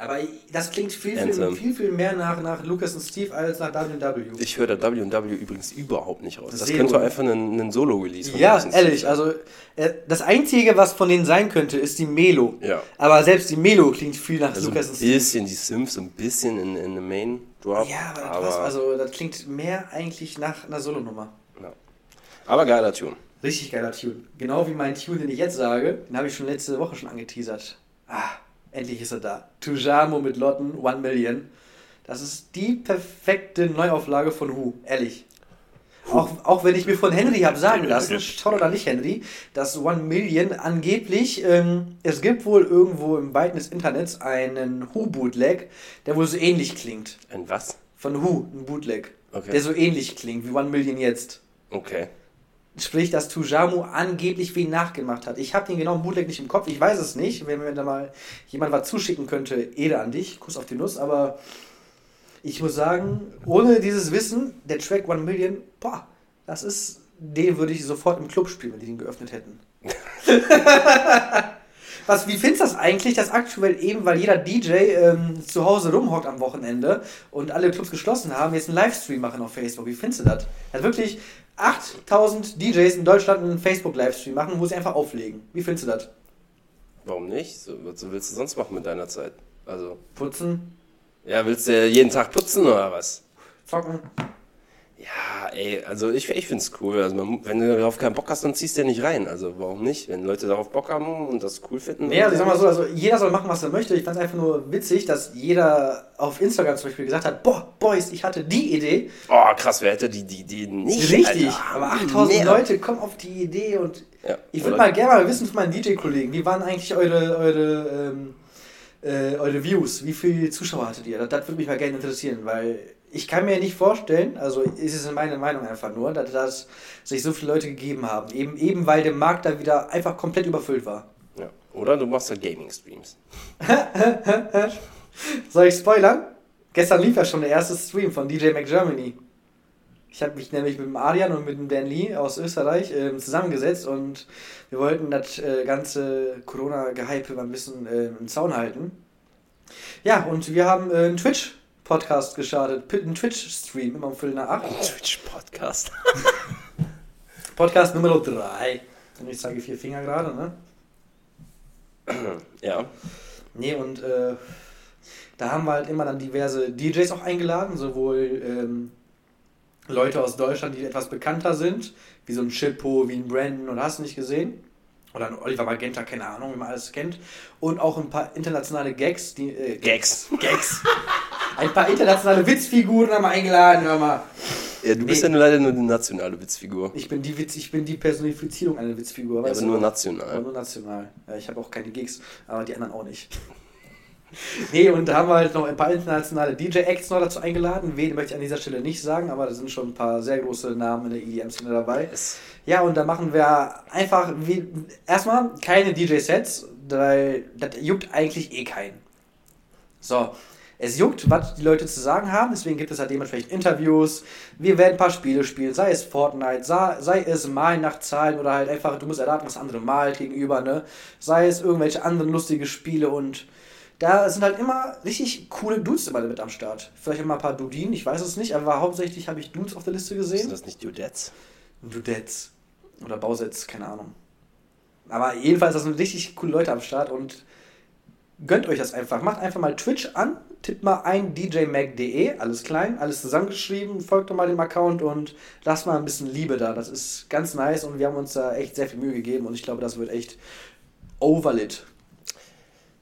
Aber das klingt viel, viel, Anthem. viel, viel mehr nach, nach Lucas und Steve als nach WW. Ich höre da W&W übrigens überhaupt nicht raus. Das Zero. könnte einfach ein, ein Solo-Release von Ja, Steve ehrlich, also äh, das Einzige, was von denen sein könnte, ist die Melo. Ja. Aber selbst die Melo klingt viel nach Also Lucas ein und Steve. bisschen die so ein bisschen in, in the Main Drop. Ja, aber, das aber, passt, also das klingt mehr eigentlich nach einer Solonummer. ja. aber geiler Tune. Richtig geiler Tune. Genau wie mein Tune, den ich jetzt sage, den habe ich schon letzte Woche schon angeteasert. Ah, endlich ist er da. Tujamo mit Lotten, One Million. Das ist die perfekte Neuauflage von Who, ehrlich. Auch, auch wenn ich mir von Henry habe sagen lassen, toll oder nicht Henry, dass One Million angeblich, ähm, es gibt wohl irgendwo im Weiten des Internets einen Who-Bootleg, der wohl so ähnlich klingt. Ein was? Von Who, ein Bootleg. Okay. Der so ähnlich klingt wie One Million jetzt. Okay. Sprich, dass Tujamu angeblich wen nachgemacht hat. Ich habe den genauen Bootleg nicht im Kopf, ich weiß es nicht. Wenn mir da mal jemand was zuschicken könnte, Ehre an dich, Kuss auf die Nuss, aber ich muss sagen, ohne dieses Wissen, der Track One Million, boah, das ist, den würde ich sofort im Club spielen, wenn die den geöffnet hätten. Was, wie findest du das eigentlich, dass aktuell eben, weil jeder DJ ähm, zu Hause rumhockt am Wochenende und alle Clubs geschlossen haben, jetzt einen Livestream machen auf Facebook? Wie findest du das? Hat wirklich 8000 DJs in Deutschland einen Facebook-Livestream machen, wo sie einfach auflegen. Wie findest du das? Warum nicht? So, was willst du sonst machen mit deiner Zeit? Also, Putzen, ja, willst du jeden Tag putzen oder was? zocken. Ja, ey, also ich, ich find's cool. Also man, wenn du darauf keinen Bock hast, dann ziehst du ja nicht rein. Also warum nicht? Wenn Leute darauf Bock haben und das cool finden. Nee, also ich sag mal so, also jeder soll machen, was er möchte. Ich fand es einfach nur witzig, dass jeder auf Instagram zum Beispiel gesagt hat, boah, Boys, ich hatte die Idee. Oh, krass, wer hätte die, die, die nicht? Richtig, Alter? aber 8000 Mehr. Leute kommen auf die Idee und Ja. ich würde mal gerne mal wissen von meinen DJ-Kollegen, wie waren eigentlich eure, eure, ähm, äh, eure Views? Wie viele Zuschauer hattet ihr? Das, das würde mich mal gerne interessieren, weil ich kann mir nicht vorstellen, also ist es meine Meinung einfach nur, dass das sich so viele Leute gegeben haben. Eben, eben weil der Markt da wieder einfach komplett überfüllt war. Ja. Oder du machst ja Gaming-Streams. Soll ich spoilern? Gestern lief ja schon der erste Stream von DJ Mac Germany. Ich habe mich nämlich mit dem Adrian und mit dem Dan Lee aus Österreich ähm, zusammengesetzt und wir wollten das äh, ganze Corona-Gehype mal ein bisschen äh, im Zaun halten. Ja, und wir haben äh, einen Twitch-Podcast gestartet, einen Twitch-Stream, immer um Viertel nach acht. Twitch-Podcast. Podcast Nummer 3. Und ich zeige vier Finger gerade, ne? ja. Nee, und äh, da haben wir halt immer dann diverse DJs auch eingeladen, sowohl ähm, Leute aus Deutschland, die etwas bekannter sind, wie so ein Chippo, wie ein Brandon oder hast du nicht gesehen? Oder ein Oliver Magenta, keine Ahnung, wie man alles kennt. Und auch ein paar internationale Gags, die. Äh, Gags. Gags. Ein paar internationale Witzfiguren haben wir eingeladen, hör mal. Ja, du bist Nee. ja nur leider nur eine nationale Witzfigur. Ich bin die Witz, ich bin die Personifizierung einer Witzfigur. Ja, aber nur Aber national. nur national. Ja, ich habe auch keine Gigs, aber die anderen auch nicht. nee, und da haben wir halt noch ein paar internationale DJ-Acts noch dazu eingeladen. Wen möchte ich an dieser Stelle nicht sagen, aber da sind schon ein paar sehr große Namen in der EDM-Szene dabei. Yes. Ja, und da machen wir einfach wie, erstmal keine DJ-Sets, weil das juckt eigentlich eh keinen. So, es juckt, was die Leute zu sagen haben, deswegen gibt es halt dementsprechend Interviews. Wir werden ein paar Spiele spielen, sei es Fortnite, sei, sei es Malen nach Zahlen oder halt einfach, du musst erraten, was andere malt gegenüber, ne? Sei es irgendwelche anderen lustige Spiele und da sind halt immer richtig coole Dudes immer mit am Start. Vielleicht immer ein paar Dudinen, ich weiß es nicht, aber hauptsächlich habe ich Dudes auf der Liste gesehen. Sind das nicht Dudettes? Dudettes oder Bausets, keine Ahnung. Aber jedenfalls, das sind richtig coole Leute am Start und gönnt euch das einfach. Macht einfach mal Twitch an, tippt mal ein djmag.de, alles klein, alles zusammengeschrieben, folgt doch mal dem Account und lasst mal ein bisschen Liebe da. Das ist ganz nice und wir haben uns da echt sehr viel Mühe gegeben und ich glaube, das wird echt overlit.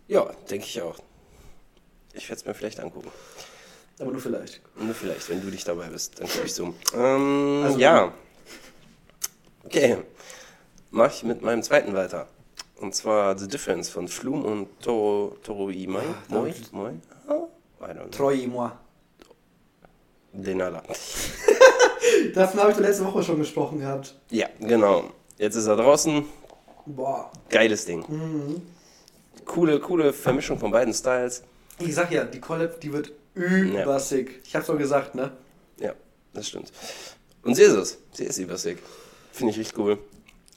Ja, denke ich auch. Ich werde es mir vielleicht angucken. Aber nur vielleicht. Nur vielleicht, wenn du dich dabei bist, dann gucke ich so. Ähm, Also- ja. Okay. Mach ich mit meinem zweiten weiter. Und zwar The Difference von Flum und Toro, Toro Imai. Ah, Moi, moi. Ah, I don't know. Treu moi. Denala. Davon habe ich letzte Woche schon gesprochen gehabt. Ja, genau. Jetzt ist er draußen. Boah. Geiles Ding. Coole, coole Vermischung von beiden Styles. Ich sag ja, die Collab, die wird übersick. Ich hab's doch gesagt, ne? Ja, das stimmt. Und sie ist es. Sie ist übersick. Finde ich richtig cool.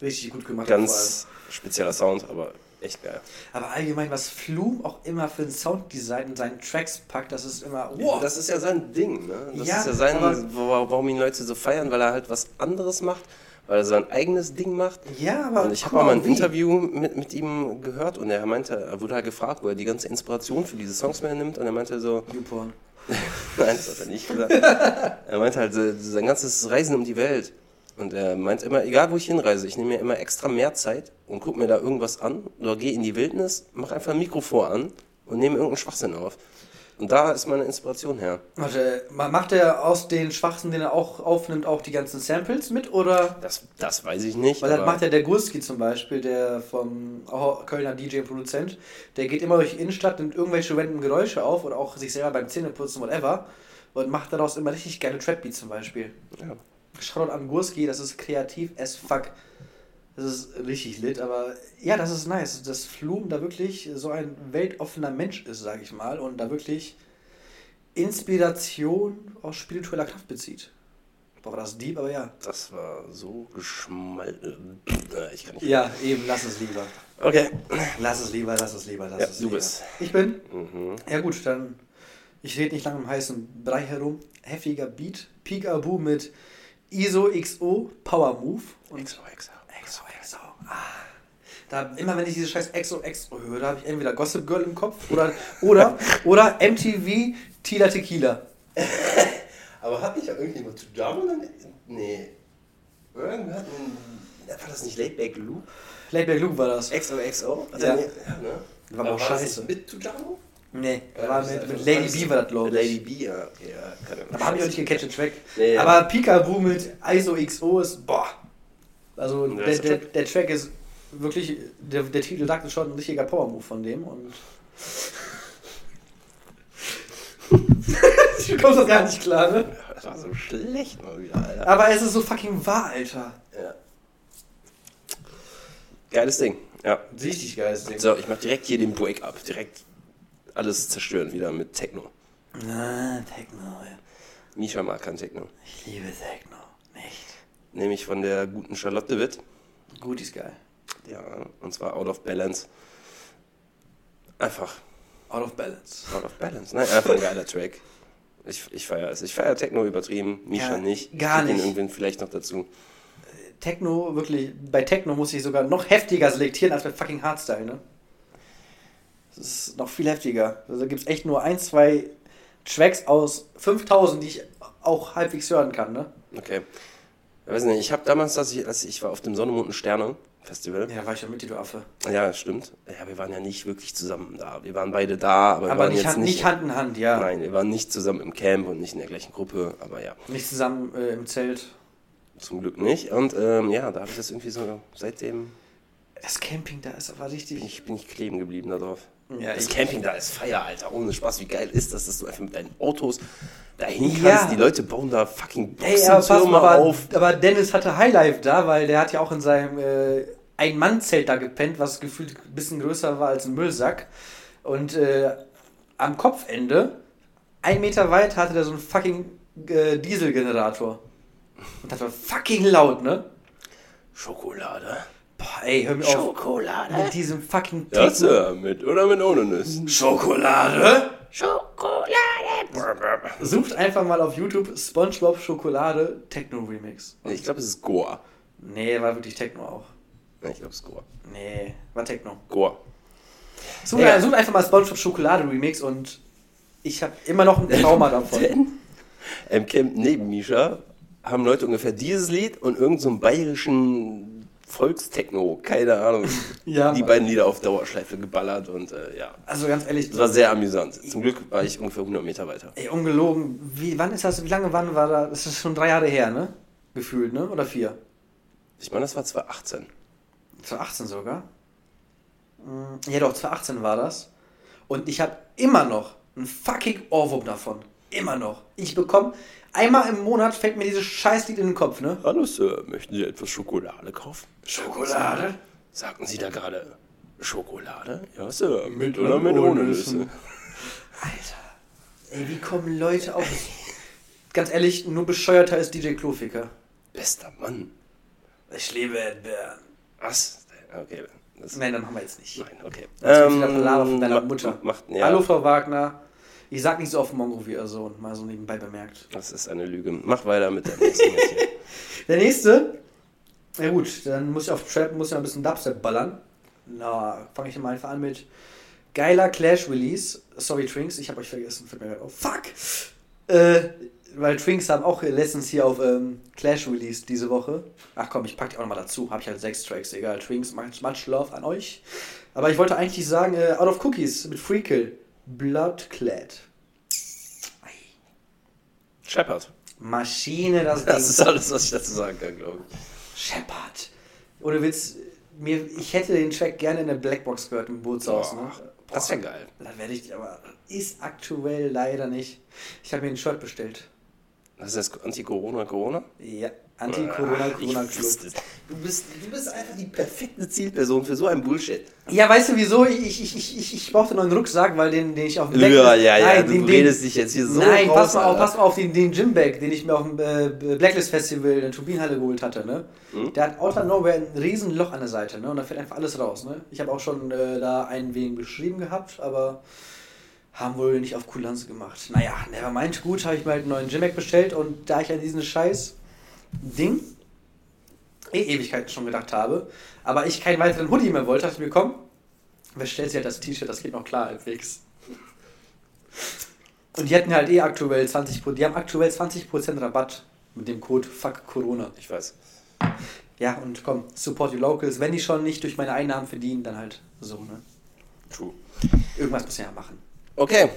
Richtig gut gemacht. Ganz spezieller Sound, aber echt geil. Aber allgemein, was Flume auch immer für ein Sounddesign in seinen Tracks packt, das ist immer. Wow. Das ist ja sein Ding, ne? Das Ja, ist ja sein, warum ihn Leute so feiern, weil er halt was anderes macht, weil er sein eigenes Ding macht. ja, aber. Und ich habe auch mal ein wie. Interview mit, mit ihm gehört und er meinte, er wurde halt gefragt, wo er die ganze Inspiration für diese Songs mehr nimmt und er meinte so, YouPorn. nein, das hat er nicht gesagt. er meinte halt, sein ganzes Reisen um die Welt. Und er meint immer, egal wo ich hinreise, ich nehme mir immer extra mehr Zeit und gucke mir da irgendwas an oder gehe in die Wildnis, mach einfach ein Mikro vor an und nehme irgendeinen Schwachsinn auf. Und da ist meine Inspiration her. Warte, ma- macht er aus den Schwachsinn, den er auch aufnimmt, auch die ganzen Samples mit? Oder. Das, das weiß ich nicht. Weil das macht ja der Gurski zum Beispiel, der vom Kölner DJ und Produzent. Der geht immer durch die Innenstadt, nimmt irgendwelche random Geräusche auf oder auch sich selber beim Zähneputzen, whatever. Und macht daraus immer richtig geile Trap-Beats zum Beispiel. Ja. Shoutout an Gurski, das ist kreativ as fuck. Das ist richtig lit, aber ja, das ist nice, dass Flum da wirklich so ein weltoffener Mensch ist, sag ich mal, und da wirklich Inspiration aus spiritueller Kraft bezieht. Boah, war das deep, aber ja. Das war so geschmalten. Äh, ich kann nicht. Ja, eben, lass es lieber. Okay. Lass es lieber, lass es lieber, lass Ja, es du lieber. bist. Ich bin? Mhm. Ja gut, dann, ich rede nicht lange im heißen Brei herum. Heftiger Beat, Peekaboo mit ISO XO Power Move und XO, XO. XO, XO. Ah. Da, immer wenn ich diese scheiß XO, XO höre, da habe ich entweder Gossip Girl im Kopf oder, oder, oder MTV Tila Tequila. Aber hat nicht irgendjemand zu nicht? Nee. Irgendwer hat einen. War das nicht Laidback Loop? Laidback Luke war das. XOXO? Hat Ja. nie- ja ne? War das scheiße. Mit Tujamo? Nee, Ja, war mit, mit Lady B war das, glaube ich. Lady B, ja. Ja Aber habe ich auch nicht gecatcht, den Track. Nee, ja. Aber Peekaboo mit ISO XO ist, boah. Also Ja, der, der, Track. der Track ist wirklich, der, der Titel sagt es schon, ein richtiger Power-Move von dem. Und du kommst das gar nicht klar, ne? Das war so schlecht mal wieder, Alter. Aber es ist so fucking wahr, Alter. Ja. Geiles Ding, ja. Richtig geiles Ding. So, ich mach direkt hier den Break-up. Direkt alles zerstören wieder mit Techno. Ah, Techno, ja. Misha mag kein Techno. Ich liebe Techno. Nicht. Nämlich von der guten Charlotte Witt. Gut ist geil. Ja, und zwar Out of Balance. Einfach Out of balance. Out of Balance. Nein, einfach ein geiler Track. Ich, ich feiere es. Ich feiere Techno übertrieben, Misha Ja, nicht. gar nicht. ihn irgendwen vielleicht noch dazu. Techno, wirklich, bei Techno muss ich sogar noch heftiger selektieren als bei fucking Hardstyle, ne? Das ist noch viel heftiger. Also da gibt es echt nur ein, zwei Tracks aus 5000, die ich auch halbwegs hören kann, ne? Okay. Ich weiß nicht, ich habe damals, dass ich, als ich war auf dem Sonne, Mond und Sterne, Festival. Ja, war ich ja mit dir, du Affe. Ja, stimmt. Ja, wir waren ja nicht wirklich zusammen da. Wir waren beide da, aber, wir Aber waren nicht, jetzt Hand, nicht. nicht Hand in Hand, ja. Nein, wir waren nicht zusammen im Camp und nicht in der gleichen Gruppe, aber ja, Nicht zusammen äh, im Zelt. zum Glück nicht. Und ähm, ja, da habe ich das irgendwie so, seitdem Das Camping da ist aber bin richtig. ich, bin ich kleben geblieben da drauf. Ja, das Camping da ist Feier, Alter. Ohne Spaß, wie geil ist das, dass du einfach mit deinen Autos dahin kannst. Ja. Die Leute bauen da fucking Boxentürme aber, auf. aber Dennis hatte Highlife da, weil der hat ja auch in seinem äh, Ein-Mann-Zelt da gepennt, was gefühlt ein bisschen größer war als ein Müllsack. Und äh, am Kopfende, ein Meter weit, hatte der so einen fucking äh, Dieselgenerator. Und das war fucking laut, ne? Schokolade. Boah, ey, hör mir auf. Schokolade. Mit diesem fucking Ja, Techno. Sir, mit oder mit ohne Nüsse. Schokolade? Schokolade. Sucht einfach mal auf YouTube SpongeBob Schokolade Techno Remix. Ich glaube, es ist Goa. Nee, war wirklich Techno auch. Ja, Ich glaube, es ist Goa. Nee, war Techno. Goa. Such, Ja. such einfach mal SpongeBob Schokolade Remix und ich habe immer noch ein Trauma davon. Denn im Camp neben Misha haben Leute ungefähr dieses Lied und irgendeinen so bayerischen Volkstechno, keine Ahnung. Ja, Die Mann. beiden Lieder auf Dauerschleife geballert und äh, ja. Also ganz ehrlich, Das war sehr amüsant. Zum Glück war ich ungefähr 100 Meter weiter. ey, ungelogen. Wie, wann ist das? Wie lange wann war da? Das ist schon drei Jahre her, ne? Gefühlt, ne? Oder vier? Ich meine, das war 2018. 2018 sogar. Mm, Ja doch, 2018 war das. Und ich habe immer noch einen fucking Ohrwurm davon. Immer noch. Ich bekomme, einmal im Monat fällt mir dieses Scheißlied in den Kopf, ne? Hallo Sir, möchten Sie etwas Schokolade kaufen? Schokolade? Sagten Sie da gerade Schokolade? Ja, Sir. Mit, oder oder mit ohne Nüsse? Alter. Ey, wie kommen Leute auf. Ganz ehrlich, nur bescheuerter ist DJ Klofiker. Bester Mann. Ich liebe Erdbeeren. Was? Okay. Das Nein, dann haben wir jetzt nicht. Nein, okay. Das ist wieder Palaver von deiner Mutter. Macht, ja, Hallo, Frau Wagner. Ich sag nicht so oft Mongo wie ihr Sohn, mal so nebenbei bemerkt. Das ist eine Lüge. Mach weiter mit der nächsten. Der nächste. Na gut, dann muss ich auf Trap, muss ich ein bisschen Dubstep ballern. Na, fange ich mal einfach an mit geiler Clash Release. Sorry, Trinks, ich habe euch vergessen. Auf. Fuck! Äh, weil Trinks haben auch letztens hier auf ähm, Clash Release diese Woche. Ach komm, ich pack die auch nochmal dazu. Habe ich halt sechs Tracks, egal. Trinks, much, much love an euch. Aber ich wollte eigentlich sagen, äh, Out of Cookies mit Freakle. Bloodclad. Shepard. Maschine, das, Das Ding. ist alles, was ich dazu sagen kann, glaube ich. Shepard. Ohne Witz, mir, ich hätte den Track gerne in der Blackbox gehört im Bootshaus. Ne? Das wäre geil. Das werde ich, aber ist aktuell leider nicht. Ich habe mir ein Shirt bestellt. Das ist Anti-Corona, Corona? Ja, Anti-Corona, Ach, ich Corona Club. wusste es. Du bist, du bist einfach die perfekte Zielperson für so ein Bullshit. Ja, weißt du wieso? Ich, ich, ich, ich, ich brauchte einen neuen Rucksack, weil den, den ich auf dem Ja, ja, ja, Nein, du den, redest den, dich jetzt hier so Nein, raus, pass mal auf, pass mal auf den, den Gymbag, den ich mir auf dem äh, Blacklist Festival in der Turbinenhalle geholt hatte, ne? Hm? Der hat out of nowhere ein riesen Loch an der Seite, ne? Und da fällt einfach alles raus, ne? Ich habe auch schon äh, da ein wenig beschrieben gehabt, aber haben wohl nicht auf Kulanz gemacht. Naja, never mind, gut, habe ich mir halt einen neuen Gymbag bestellt und da ich an diesen scheiß Ding eh Ewigkeiten schon gedacht habe, aber ich keinen weiteren Hoodie mehr wollte, dachte ich mir, komm, wer stellt sich halt das T-Shirt, das geht noch klar halbwegs. Und die hatten halt eh aktuell 20%, die haben aktuell 20% Rabatt mit dem Code Fuck Corona. Ich weiß. Ja, und komm, support your locals. Wenn die schon nicht durch meine Einnahmen verdienen, dann halt so, ne? True. Irgendwas muss ich ja machen. Okay.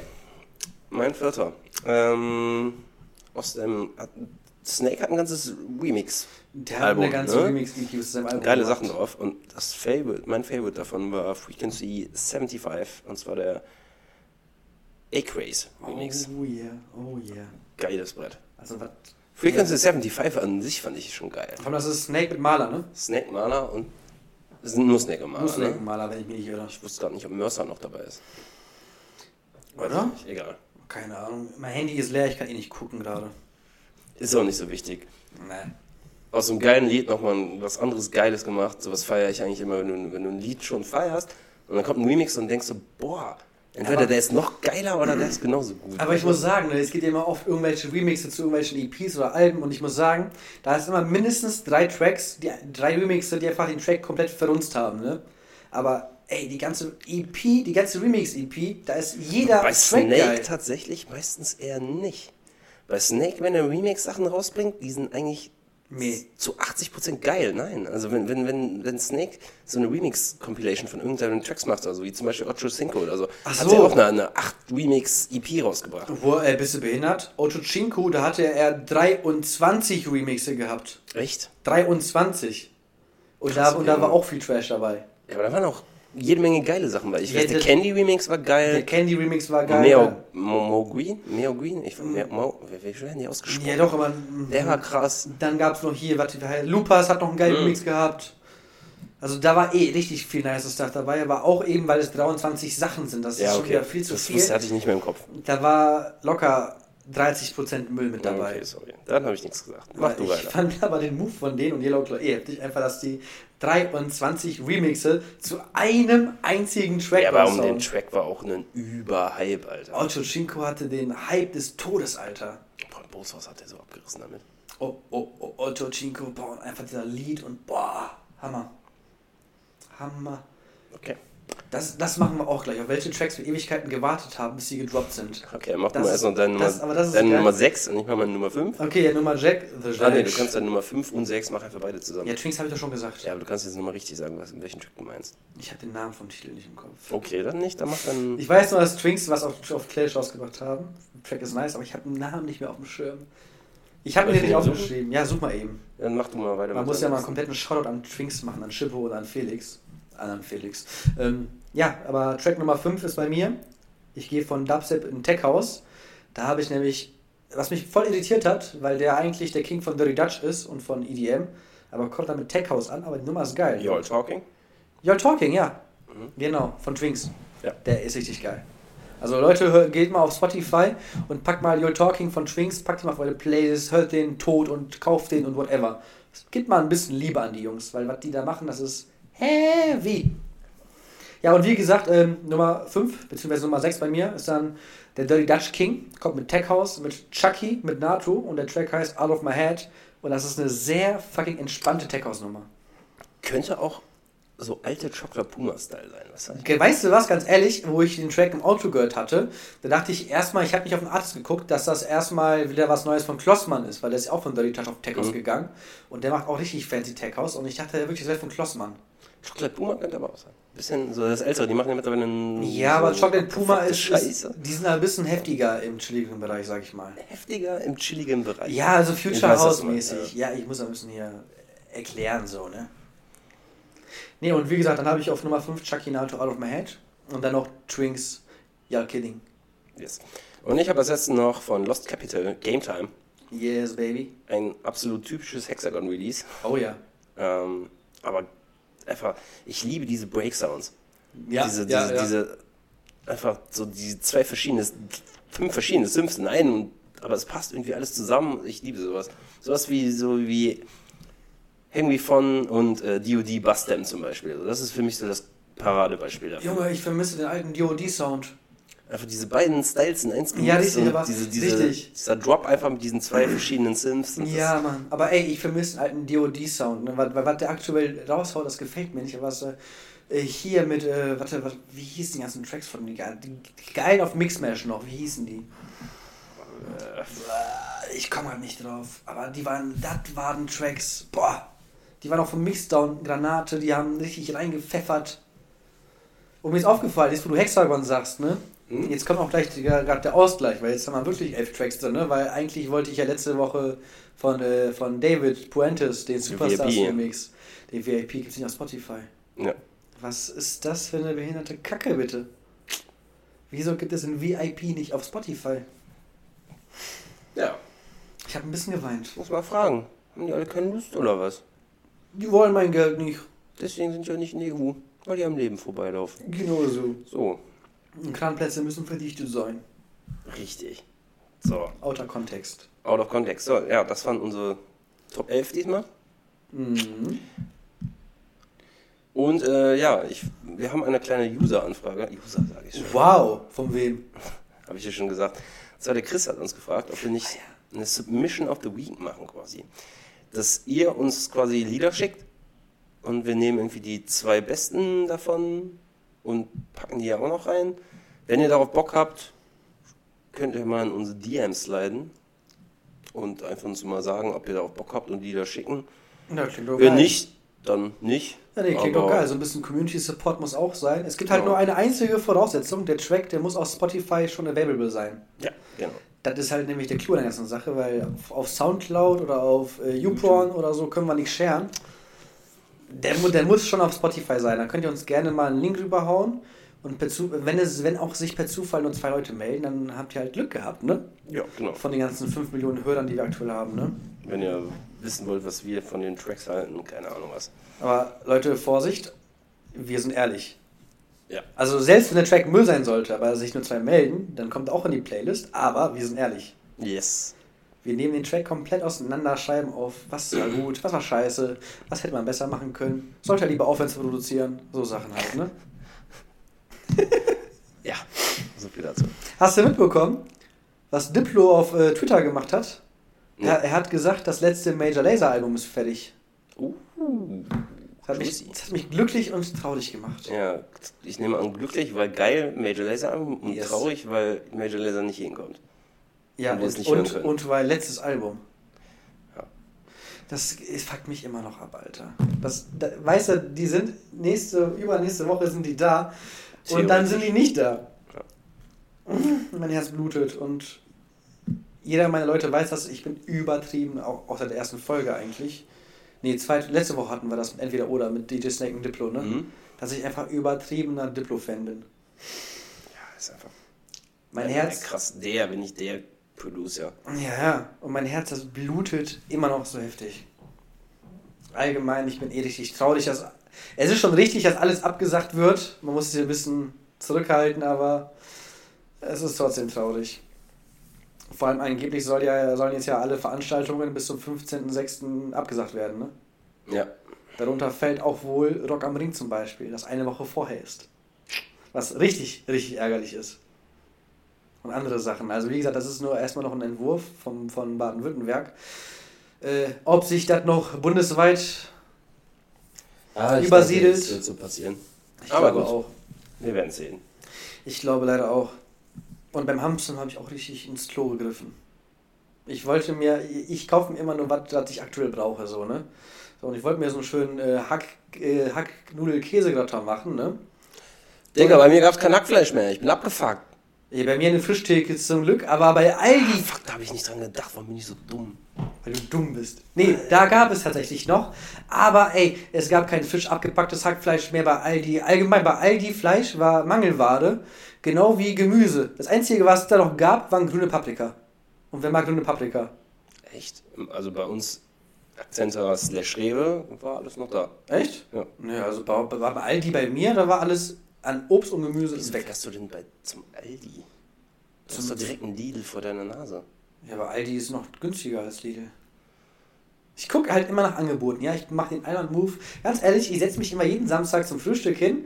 Mein vierter. Ähm, aus dem. Snake hat ein ganzes Remix. Der hat Album, eine ganze ne? Remix-EP zu seinem Album. Geile gemacht. Sachen drauf. Und das Favorite, mein Favorite davon war Frequency 75. Und zwar der A-Craze Remix. Oh yeah, oh yeah. Geiles Brett. Also was? Frequency 75 an sich fand ich schon geil. Komm, das ist Snake mit Maler, ne? Snake Maler und. Es sind nur Snake und Maler. Nur Snake mit Ne? Maler, wenn ich mich nicht irre. Ich wusste gerade nicht, ob Mercer noch dabei ist. Weiß Oder? ich. Egal. Keine Ahnung. Mein Handy ist leer, ich kann eh nicht gucken gerade. Ist auch nicht so wichtig. Nee. aus so einem geilen Lied nochmal was anderes Geiles gemacht. Sowas feiere ich eigentlich immer, wenn du, wenn du ein Lied schon feierst und dann kommt ein Remix und denkst so, boah, entweder Aber- der ist noch geiler oder der ist genauso gut. Aber ich muss sagen, ne, es geht ja immer oft irgendwelche Remixe zu irgendwelchen EPs oder Alben und ich muss sagen, da ist immer mindestens drei Tracks, die, drei Remixe, die einfach den Track komplett verrunzt haben, ne? Aber ey, die ganze EP, die ganze Remix-EP, da ist jeder Bei Track Snake geil. tatsächlich meistens eher nicht. Bei Snake, wenn er Remix-Sachen rausbringt, die sind eigentlich Nee. zu 80% geil. Nein, also wenn, wenn, wenn, wenn Snake so eine Remix-Compilation von irgendeinen Tracks macht, also wie zum Beispiel Ocho Cinco oder so, Ach hat so. er auch eine, eine 8-Remix-EP rausgebracht. Wo, äh, bist du behindert? Ocho Cinco, da hatte er 23 Remixe gehabt. Echt? 23. Und, da, und da war auch viel Trash dabei. Ja, aber da waren auch jede Menge geile Sachen bei. Ich Ja, weiß, der das- Candy-Remix war Der geil. Candy Remix war geil. Meo, Mo, Mo Green? Meo Green? Ich, Meo, Mo, wie, werden die ausgesprochen? Ja, doch, aber. mm, Der war krass. Dann gab es noch hier, was Lupas hat noch einen geilen Mhm. Remix gehabt. Also da war eh richtig viel nice Stuff dabei, aber auch eben, weil es 23 Sachen sind. Das ist Ja, schon okay. wieder viel zu das viel. wusste, hatte ich nicht mehr im Kopf. Da war locker 30% Müll mit dabei. Okay, sorry. Dann habe ich nichts gesagt. Mach Weil du ich weiter. fand aber den Move von denen und Yellow Claw eh heftig, einfach, dass die 23 Remixe zu einem einzigen Track Ja, aber um den Track war auch ein Überhype, Alter. Ocho Cinco hatte den Hype des Todes, Alter. Boah, Boshaus hat er so abgerissen damit. Oh, oh, oh, Ocho Cinco, boah, und einfach dieser Lied und boah, Hammer. Hammer. Okay. Das, das machen wir auch gleich. Auf welche Tracks wir Ewigkeiten gewartet haben, bis sie gedroppt sind. Okay, mach du Das mal ist- erst noch deine Nummer, das- das deine. Nummer 6 und ich mach mal Nummer 5. Okay, ja, Nummer Jack, The Jack. Ah, nee, du kannst deine Nummer 5 und 6, mach einfach beide zusammen. ja, Twinks habe ich doch schon gesagt. Ja, aber du kannst jetzt nochmal richtig sagen, was, welchen Track du meinst. Ich habe den Namen vom Titel nicht im Kopf. Okay, dann nicht, dann mach dann. Ich weiß nur, dass Twinks was auf, auf Clash rausgebracht haben. Der Track ist nice, aber ich habe den Namen nicht mehr auf dem Schirm. Ich habe mir den nicht aufgeschrieben. Ja, such mal eben. Dann mach du mal weiter. Man muss ja mal einen kompletten Shoutout an Twinks machen, an Schippo oder an Felix. An an Felix. Ähm, ja, aber Track Nummer 5 ist bei mir. Ich gehe von Dubstep in Tech House. Da habe ich nämlich, was mich voll irritiert hat, weil der eigentlich der King von Dirty Dutch ist und von EDM, aber kommt dann mit Tech House an, aber die Nummer ist geil. Y'all Talking? You're Talking, ja. Genau, von Twinks. Ja. Der ist richtig geil. Also Leute, geht mal auf Spotify und packt mal You're Talking von Twinks, packt ihn mal auf eure Playlist, hört den tot und kauft den und whatever. Gibt mal ein bisschen Liebe an die Jungs, weil was die da machen, das ist heavy. Ja, und wie gesagt, ähm, Nummer 5, beziehungsweise Nummer 6 bei mir ist dann der Dirty Dutch King, kommt mit Tech House, mit Chucky, mit Nato und der Track heißt Out of My Head und das ist eine sehr fucking entspannte Tech House Nummer. Könnte auch so alte Chocolate Puma-Style sein, was? Okay, weißt du was, ganz ehrlich, wo ich den Track im Auto gehört hatte, da dachte ich erstmal, ich habe nicht auf den Artist geguckt, dass das erstmal wieder was Neues von Klossmann ist, weil der ist ja auch von Dirty Touch auf Tech House Mhm. gegangen und der macht auch richtig fancy Tech House und ich dachte wirklich, das wäre von Klossmann. Chocolate Puma könnte aber auch sein. Bisschen so das Ältere, die machen ja mittlerweile einen. Ja, so aber Chocolate Puma ist, ist, die sind ein bisschen heftiger im chilligen Bereich, sag ich mal. Heftiger im chilligen Bereich. Ja, also Future weiß, was House du meinst, mäßig. Ja, ich muss ein bisschen hier erklären, so, ne? Ne, und wie gesagt, dann habe ich auf Nummer 5 Chucky Nato Out of My Head und dann noch Twinks, Ja, Kidding. Yes. Und ich habe als letzten noch von Lost Capital Game Time Yes, baby. ein absolut typisches Hexagon-Release. Oh ja. Ähm, aber einfach, ich liebe diese Break-Sounds. Ja, diese, ja, diese, ja. diese, einfach so diese zwei verschiedene, fünf verschiedene Synths in einen, und, aber es passt irgendwie alles zusammen. Ich liebe sowas. Sowas wie, so wie Henry von und äh, DOD Bustem zum Beispiel. Also das ist für mich so das Paradebeispiel dafür. Junge, ich vermisse den alten DOD-Sound. Einfach diese beiden Styles in eins Ja, richtig, aber diese, diese, richtig. dieser Drop einfach mit diesen zwei verschiedenen Synths. Ja, Mann. Aber ey, ich vermisse den alten DOD-Sound. Ne? Weil, weil was der aktuell raushaut, das gefällt mir nicht. Aber was äh, hier mit, äh, warte, warte, wie hießen die ganzen Tracks von die geilen auf Mixmash noch? Wie hießen die? Äh, Ich komme halt nicht drauf. Aber die waren, das waren Tracks. Boah. Die waren auch vom Mixdown Granate. Die haben richtig reingepfeffert. Und mir ist aufgefallen, jetzt wo du Hexagon sagst, ne? Hm? Jetzt kommt auch gleich gerade der Ausgleich, weil jetzt haben wir wirklich elf Tracks drin, ne? Weil eigentlich wollte ich ja letzte Woche von, äh, von David Puentes, den Superstars. Remix, den VIP gibt es nicht auf Spotify. Ja. Was ist das für eine behinderte Kacke, bitte? Wieso gibt es den VIP nicht auf Spotify? ja, Ich habe ein bisschen geweint. muss mal fragen. Haben die alle keine Lust oder was? Die wollen mein Geld nicht. Deswegen sind ja nicht in der EU, weil die am Leben vorbeilaufen. Genau so. So, Kranplätze müssen verdichtet sein. richtig. So, Outer Kontext. out of context. So, ja, das waren unsere Top 11 diesmal. Mhm. Und äh, ja, ich, wir haben eine kleine User-Anfrage. User, sage ich schon. Wow, von wem? Habe ich ja schon gesagt. Zwar der Chris hat uns gefragt, ob wir nicht eine Submission of the Week machen quasi. Dass ihr uns quasi Lieder schickt und wir nehmen irgendwie die zwei besten davon und packen die ja auch noch rein. Wenn ihr darauf Bock habt, könnt ihr mal in unsere DMs sliden. und einfach uns mal sagen, ob ihr da auch Bock habt und die da schicken. Klingt doch Wenn geil. nicht, dann nicht. Ja, nee, klingt doch geil. So ein bisschen Community Support muss auch sein. Es gibt halt Genau. nur eine einzige Voraussetzung. Der Track, der muss auf Spotify schon available sein. Ja, genau. Das ist halt nämlich der Clou der ganzen Sache, weil auf, Soundcloud oder auf äh, YouPorn oder so können wir nicht sharen. Der, der muss schon auf Spotify sein. Da könnt ihr uns gerne mal einen Link rüberhauen. Und wenn, es, wenn auch sich per Zufall nur zwei Leute melden, dann habt ihr halt Glück gehabt, ne? Ja, genau. Von den ganzen 5 Millionen Hörern, die wir aktuell haben, ne? Wenn ihr wissen wollt, was wir von den Tracks halten, keine Ahnung was. Aber Leute, Vorsicht, wir sind ehrlich. Ja. Also selbst wenn der Track Müll sein sollte, aber sich nur zwei melden, dann kommt er auch in die Playlist, aber wir sind ehrlich. Yes. Wir nehmen den Track komplett auseinander, schreiben auf, was war gut, was war scheiße, was hätte man besser machen können, sollte er lieber aufhören zu produzieren, so Sachen halt, ne? Ja, so viel dazu. Hast du mitbekommen, was Diplo auf äh, Twitter gemacht hat? Ja. Er, er hat gesagt, das letzte Major Laser Album ist fertig. Uh, Das hat, mich, das hat mich glücklich und traurig gemacht. ja, ich nehme an, glücklich, weil geil Major Laser Album und Yes. traurig, weil Major Laser nicht hinkommt. Ja, Und und, und, und weil letztes Album. Ja. Das fuckt mich immer noch ab, Alter. Das, da, weißt du, die sind nächste, übernächste Woche sind die da und dann sind die nicht da. Mein Herz blutet und jeder meiner Leute weiß das, ich bin übertrieben, auch, auch seit der ersten Folge eigentlich. Nee, zweit, letzte Woche hatten wir das mit entweder oder mit DJ Snake und Diplo, ne? Mhm. Dass ich einfach übertriebener Diplo-Fan bin. Ja, ist einfach. Mein ja, Herz. Krass, der bin ich der Producer. Ja, ja. Und mein Herz, das blutet immer noch so heftig. Allgemein, ich bin eh richtig traurig, dass. Es ist schon richtig, dass alles abgesagt wird. Man muss sich ein bisschen zurückhalten, aber es ist trotzdem traurig. Vor allem angeblich soll ja, sollen jetzt ja alle Veranstaltungen bis zum 15.06. abgesagt werden. Ne? Ja. Darunter fällt auch wohl Rock am Ring zum Beispiel, das eine Woche vorher ist. Was richtig, richtig ärgerlich ist. Und andere Sachen. Also wie gesagt, das ist nur erstmal noch ein Entwurf vom, von Baden-Württemberg. Äh, ob sich das noch bundesweit, Ah, ich Übersiedelt. denke, Das wird so passieren. ich Aber glaube gut. auch. Wir werden sehen. Ich glaube leider auch. Und beim Hamstern habe ich auch richtig ins Klo gegriffen. Ich wollte mir, ich kaufe mir immer nur was, was ich aktuell brauche, so, ne? So, und ich wollte mir so einen schönen äh, Hack, äh, Hacknudel-Käsegratin machen, ne? Digga, bei mir gab es kein Hackfleisch mehr. Ich bin abgefuckt. Ja, bei mir eine Frischtheke zum Glück, aber bei Aldi, Fuck, da habe ich nicht dran gedacht. Warum bin ich so dumm? Weil du dumm bist. Nee, da gab es tatsächlich noch, aber ey, es gab kein frisch abgepacktes Hackfleisch mehr bei Aldi. Allgemein bei Aldi Fleisch war Mangelware, genau wie Gemüse. Das einzige, was es da noch gab, waren grüne Paprika. Und wer mag grüne Paprika? Echt? Also bei uns Akzenta slash Rewe war alles noch da. Echt? Ja. Ja, also bei, bei, bei Aldi bei mir, da war alles an Obst und Gemüse ist Wieso weg. fährst du denn bei, zum Aldi? Du hast doch direkt einen Lidl vor deiner Nase. Ja, aber Aldi ist noch günstiger als Lidl. Ich gucke halt immer nach Angeboten, ja. Ich mache den Island Move. Ganz ehrlich, ich setze mich immer jeden Samstag zum Frühstück hin.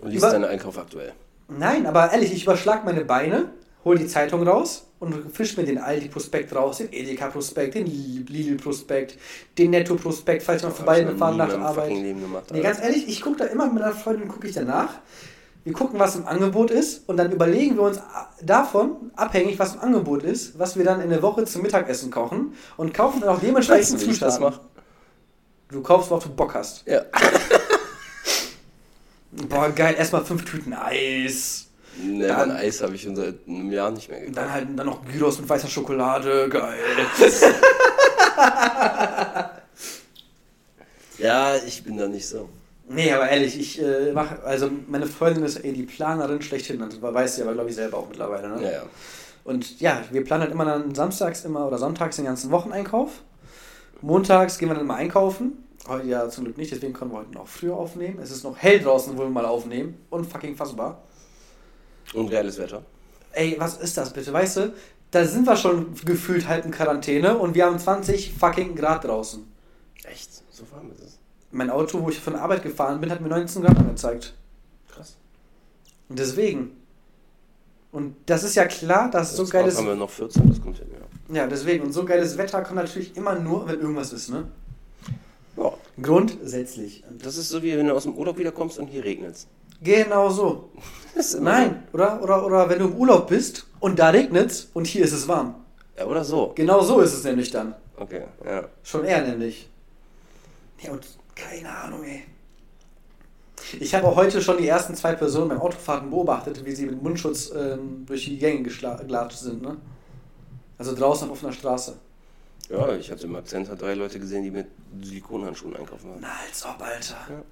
Und liest Über- deinen Einkauf aktuell. Nein, aber ehrlich, ich überschlag meine Beine, hol die Zeitung raus und fisch mir den Aldi-Prospekt raus, den Edeka-Prospekt, den Lidl-Prospekt, den Netto-Prospekt, falls ich mal vorbeifahren nach der Arbeit. Leben gemacht, Nee, ganz ehrlich, ich gucke da immer mit meiner Freundin, gucke ich danach. Wir gucken, was im Angebot ist und dann überlegen wir uns davon, abhängig, was im Angebot ist, was wir dann in der Woche zum Mittagessen kochen und kaufen dann auch dementsprechend wie ich das Zutaten. mache? Du kaufst, worauf du Bock hast. Ja. Boah, geil, erstmal fünf Tüten Eis. Ne, Dann- Eis habe ich schon seit einem Jahr nicht mehr gekauft. dann halt dann noch Gyros mit weißer Schokolade, geil. Ja, ich bin da nicht so. Nee, aber ehrlich, ich äh, mache, also meine Freundin ist eh die Planerin schlechthin, das weiß sie aber, glaube ich, selber auch mittlerweile. Ne? Ja, ja. Und ja, wir planen halt immer dann samstags immer oder sonntags den ganzen Wocheneinkauf. Montags gehen wir dann mal einkaufen. Heute ja zum Glück nicht, deswegen können wir heute noch früher aufnehmen. Es ist noch hell draußen, wo wir mal aufnehmen. Unfucking fassbar. Und geiles Wetter. Ey, was ist das bitte? Weißt du, da sind wir schon gefühlt halb in Quarantäne und wir haben 20 fucking Grad draußen. Echt? So warm ist es. Mein Auto, wo ich von der Arbeit gefahren bin, hat mir 19 Grad angezeigt. Krass. Und deswegen. Und das ist ja klar, dass so Jetzt geiles. haben wir noch 14, das kommt hin, ja. Ja, deswegen. Und so geiles Wetter kommt natürlich immer nur, wenn irgendwas ist, ne? Ja, Grundsätzlich. das ist so wie wenn du aus dem Urlaub wiederkommst und hier regnet Genau so. Nein, oder? Oder, oder wenn du im Urlaub bist und da regnet's und hier ist es warm. Ja, oder so. Genau so ist es nämlich dann. Okay, ja. Schon eher nämlich. Ja, und keine Ahnung, ey. Ich habe auch heute schon die ersten zwei Personen beim Autofahren beobachtet, wie sie mit Mundschutz ähm, durch die Gänge gelatscht sind, ne? Also draußen auf einer Straße. Ja, ich hatte im Akzent drei Leute gesehen, die mit Silikonhandschuhen einkaufen waren. Na, als ob, Alter. Ja.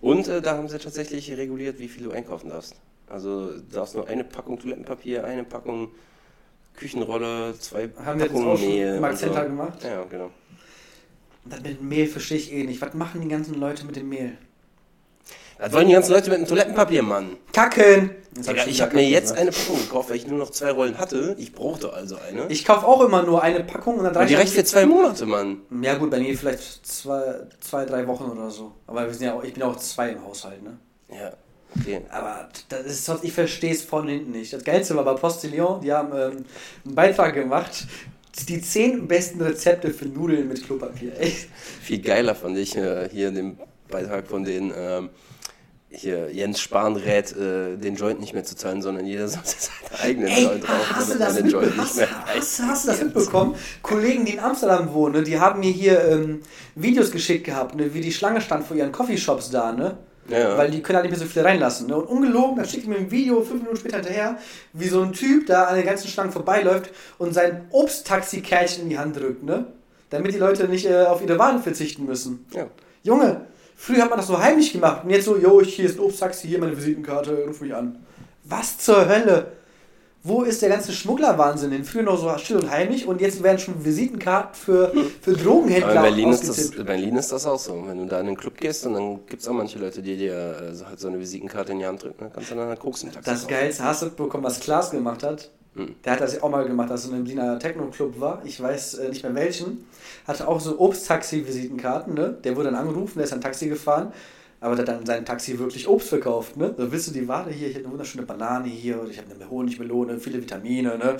Und äh, da haben sie tatsächlich reguliert, wie viel du einkaufen darfst. Also du darfst nur eine Packung Toilettenpapier, eine Packung Küchenrolle, zwei Haben wir das Packungen auch schon Mehl. im und Akzent so. gemacht? Ja, genau. Und das mit dem Mehl verstehe ich eh nicht. Was machen die ganzen Leute mit dem Mehl? Das wollen die ganzen Leute mit dem Toilettenpapier, Mann. Kacken! Ich wieder habe mir jetzt eine Packung gekauft, weil ich nur noch zwei Rollen hatte. Ich brauchte also eine. Ich kaufe auch immer nur eine Packung und dann und die reicht für zwei Monate, Mann. Ja gut, bei mir vielleicht zwei, zwei, drei Wochen oder so. Aber wir sind ja auch, ich bin auch zwei im Haushalt, ne? Ja, okay. Aber das ist, sonst- ich verstehe es von hinten nicht. Das Geilste war bei Postillon, die haben ähm, einen Beitrag gemacht. Die zehn besten Rezepte für Nudeln mit Klopapier. Echt? Viel geiler fand ich äh, hier den Beitrag von den ähm, hier Jens Spahn rät, äh, den Joint nicht mehr zu zahlen, sondern jeder sollte seinen eigenen Ey, Joint rauchen, hast du das den Joint mitbekommen? nicht Hast, mehr hast, hast du das mitbekommen? Kollegen, die in Amsterdam wohnen, ne, die haben mir hier ähm, Videos geschickt gehabt, ne, wie die Schlange stand vor ihren Coffeeshops da, ne? Ja. Weil die können halt nicht mehr so viele reinlassen. Ne? Und ungelogen, dann schickt mir ein Video fünf Minuten später hinterher, wie so ein Typ da an den ganzen Schlangen vorbeiläuft und sein Obsttaxi-Kärtchen in die Hand drückt, ne? Damit die Leute nicht äh, auf ihre Waren verzichten müssen. Ja. Junge, früher hat man das so heimlich gemacht und jetzt so, yo, hier ist ein Obsttaxi, hier meine Visitenkarte, ruf mich an. Was zur Hölle? Wo ist der ganze Schmugglerwahnsinn hin? Früher noch so still und heimlich und jetzt werden schon Visitenkarten für, für Drogenhändler Aber in Berlin ist, das, in Berlin ist das auch so. Wenn du da in den Club gehst und dann gibt es auch manche Leute, die dir äh, so, halt so eine Visitenkarte in die Hand drücken, dann kannst du dann einen Koks im Taxi Das. Geilste hast du bekommen, was Klaas gemacht hat. Hm. Der hat das ja auch mal gemacht, als er in einem Berliner Techno-Club war. Ich weiß äh, nicht mehr welchen. Hatte auch so Obst-Taxi-Visitenkarten, ne? Der wurde dann angerufen, der ist ein Taxi gefahren. Aber der hat dann sein Taxi wirklich Obst verkauft, ne? Da willst du die Ware hier, ich habe eine wunderschöne Banane hier, oder ich habe eine Honigmelone, viele Vitamine, ne?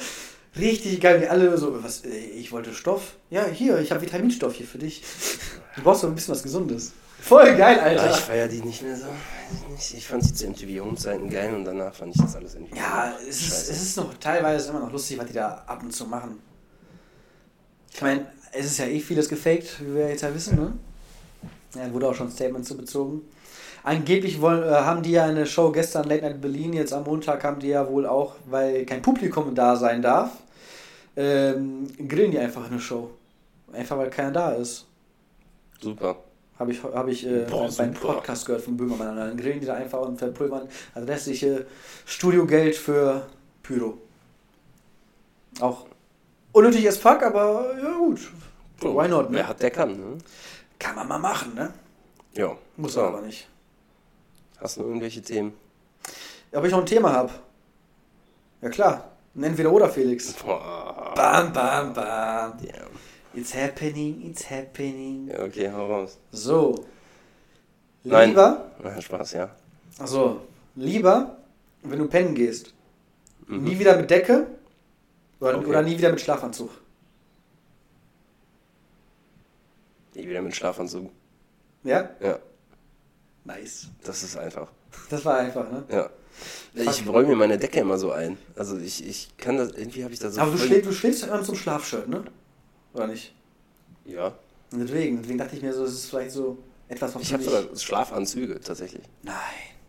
Richtig geil, wie alle so, was, äh, ich wollte Stoff. Ja, hier, ich habe Vitaminstoff hier für dich. Du brauchst doch ein bisschen was Gesundes. Voll geil, Alter. Ja, ich feiere die nicht mehr so. Ich fand die zu MTV Home-Zeiten geil und danach fand ich das alles irgendwie Ja, es ist, es ist noch teilweise immer noch lustig, was die da ab und zu machen. Ich meine, es ist ja eh vieles gefaked, wie wir jetzt ja wissen, ne? Ja, wurde auch schon Statements zu bezogen. Angeblich wollen, äh, haben die ja eine Show gestern, Late Night Berlin, jetzt am Montag haben die ja wohl auch, weil kein Publikum da sein darf, ähm, grillen die einfach eine Show. Einfach weil keiner da ist. Super. Habe ich, hab ich äh, Boah, beim super. Podcast gehört von Böhmermann. Dann grillen die da einfach und verpulvern das restliche Studiogeld für Pyro. Auch unnötig as fuck, aber ja gut. Why not, ne? Wer hat, der kann, ne? Kann man mal machen, ne? Ja. Muss man aber nicht. Hast du irgendwelche Themen? Ob ich noch ein Thema habe? Ja klar. Ein Entweder-Oder, Felix. Boah. Bam, bam, bam. Ja. It's happening, it's happening. ja, okay, hau raus. So. Nein. Lieber, Na, Spaß, ja. also, lieber, wenn du pennen gehst, Mhm. Nie wieder mit Decke oder, Okay. oder nie wieder mit Schlafanzug. Nie wieder mit Schlafanzug. Ja? Ja, Nice. das ist einfach. Das war einfach, ne? Ja. Ich räume mir meine Decke immer so ein. Also ich, ich kann das, irgendwie habe ich da so Aber du, voll- schläfst, du schläfst ja immer zum Schlafshirt, ne? Oder nicht? Ja. Und deswegen, deswegen dachte ich mir so, es ist vielleicht so etwas, was Ich habe sogar Schlafanzüge tatsächlich. Nein.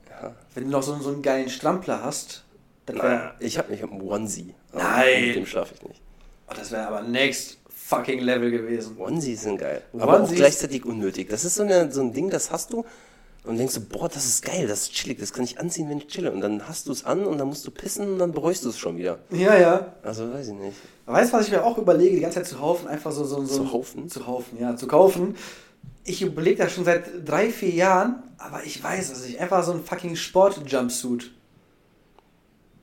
Ja. Wenn du noch so, so einen geilen Strampler hast, wäre Naja, ich habe ich hab einen Onesie. Nein. Mit dem schlafe ich nicht. oh, das wär aber next fucking Level gewesen. Onesies sind geil. Aber auch gleichzeitig unnötig. Das ist so, eine, so ein Ding, das hast du und denkst du, boah, das ist geil, das ist chillig, das kann ich anziehen, wenn ich chille. Und dann hast du es an und dann musst du pissen und dann bereust du es schon wieder. Ja, ja. Also weiß ich nicht. Weißt du, was ich mir auch überlege, die ganze Zeit zu haufen, einfach so, so, so Zu haufen? Zu haufen, ja, zu kaufen. Ich überlege das schon seit drei, vier Jahren, aber ich weiß es nicht. Einfach so ein fucking Sport-Jumpsuit.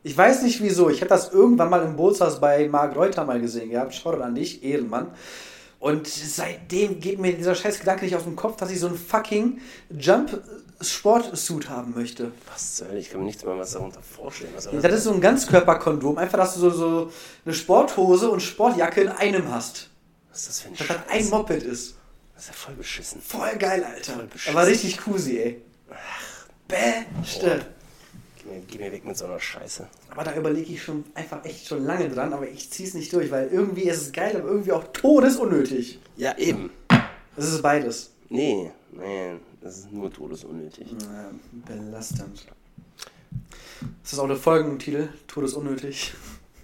Ich weiß nicht wieso. Ich habe das irgendwann mal im Bootshaus bei Marc Reuter mal gesehen gehabt. Schau an dich, Ehrenmann. Und seitdem geht mir dieser scheiß Gedanke nicht aus dem Kopf, dass ich so ein fucking Jump-Sport-Suit haben möchte. Was zur Hölle, ich kann mir nichts mehr was darunter vorstellen. Was Das ist so ein Ganzkörperkondom. Einfach, dass du so, so eine Sporthose und Sportjacke in einem hast. was ist das für ein Dass das Scheiß? ein Moped ist. Das ist ja voll beschissen. Voll geil, Alter. Voll beschissen. Aber richtig cozy, ey. Beste. Gib Nee, Geh mir weg mit so einer Scheiße. Aber da überlege ich schon einfach echt schon lange dran, aber ich ziehe es nicht durch, weil irgendwie ist es geil, aber irgendwie auch todesunnötig. Ja, eben. Das ist beides. Nee, nee, das ist nur todesunnötig. Ja, belastend. Das ist auch der Folgentitel, todesunnötig.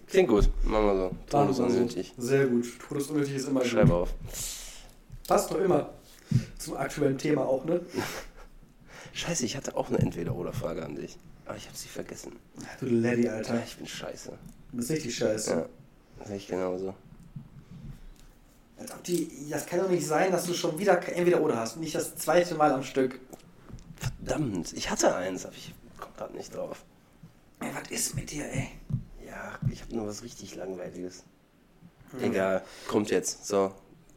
Klingt gut, machen wir so. Todesunnötig. Sehr gut. Todesunnötig ist immer Schreib gut. auf. Passt doch immer zum aktuellen Thema auch, ne? Scheiße, ich hatte auch eine Entweder-Oder-Frage an dich. Aber ich habe sie vergessen. Du Lady, Alter. Ich bin scheiße. Du bist richtig scheiße. Ja, das sehe ich genauso. Als ob die, das kann doch nicht sein, dass du schon wieder entweder oder hast. Nicht das zweite Mal am Stück. Verdammt, ich hatte eins, aber ich komme gerade nicht drauf. Ey, was ist mit dir, ey? Ja, ich habe nur was richtig Langweiliges. Egal, kommt jetzt. So,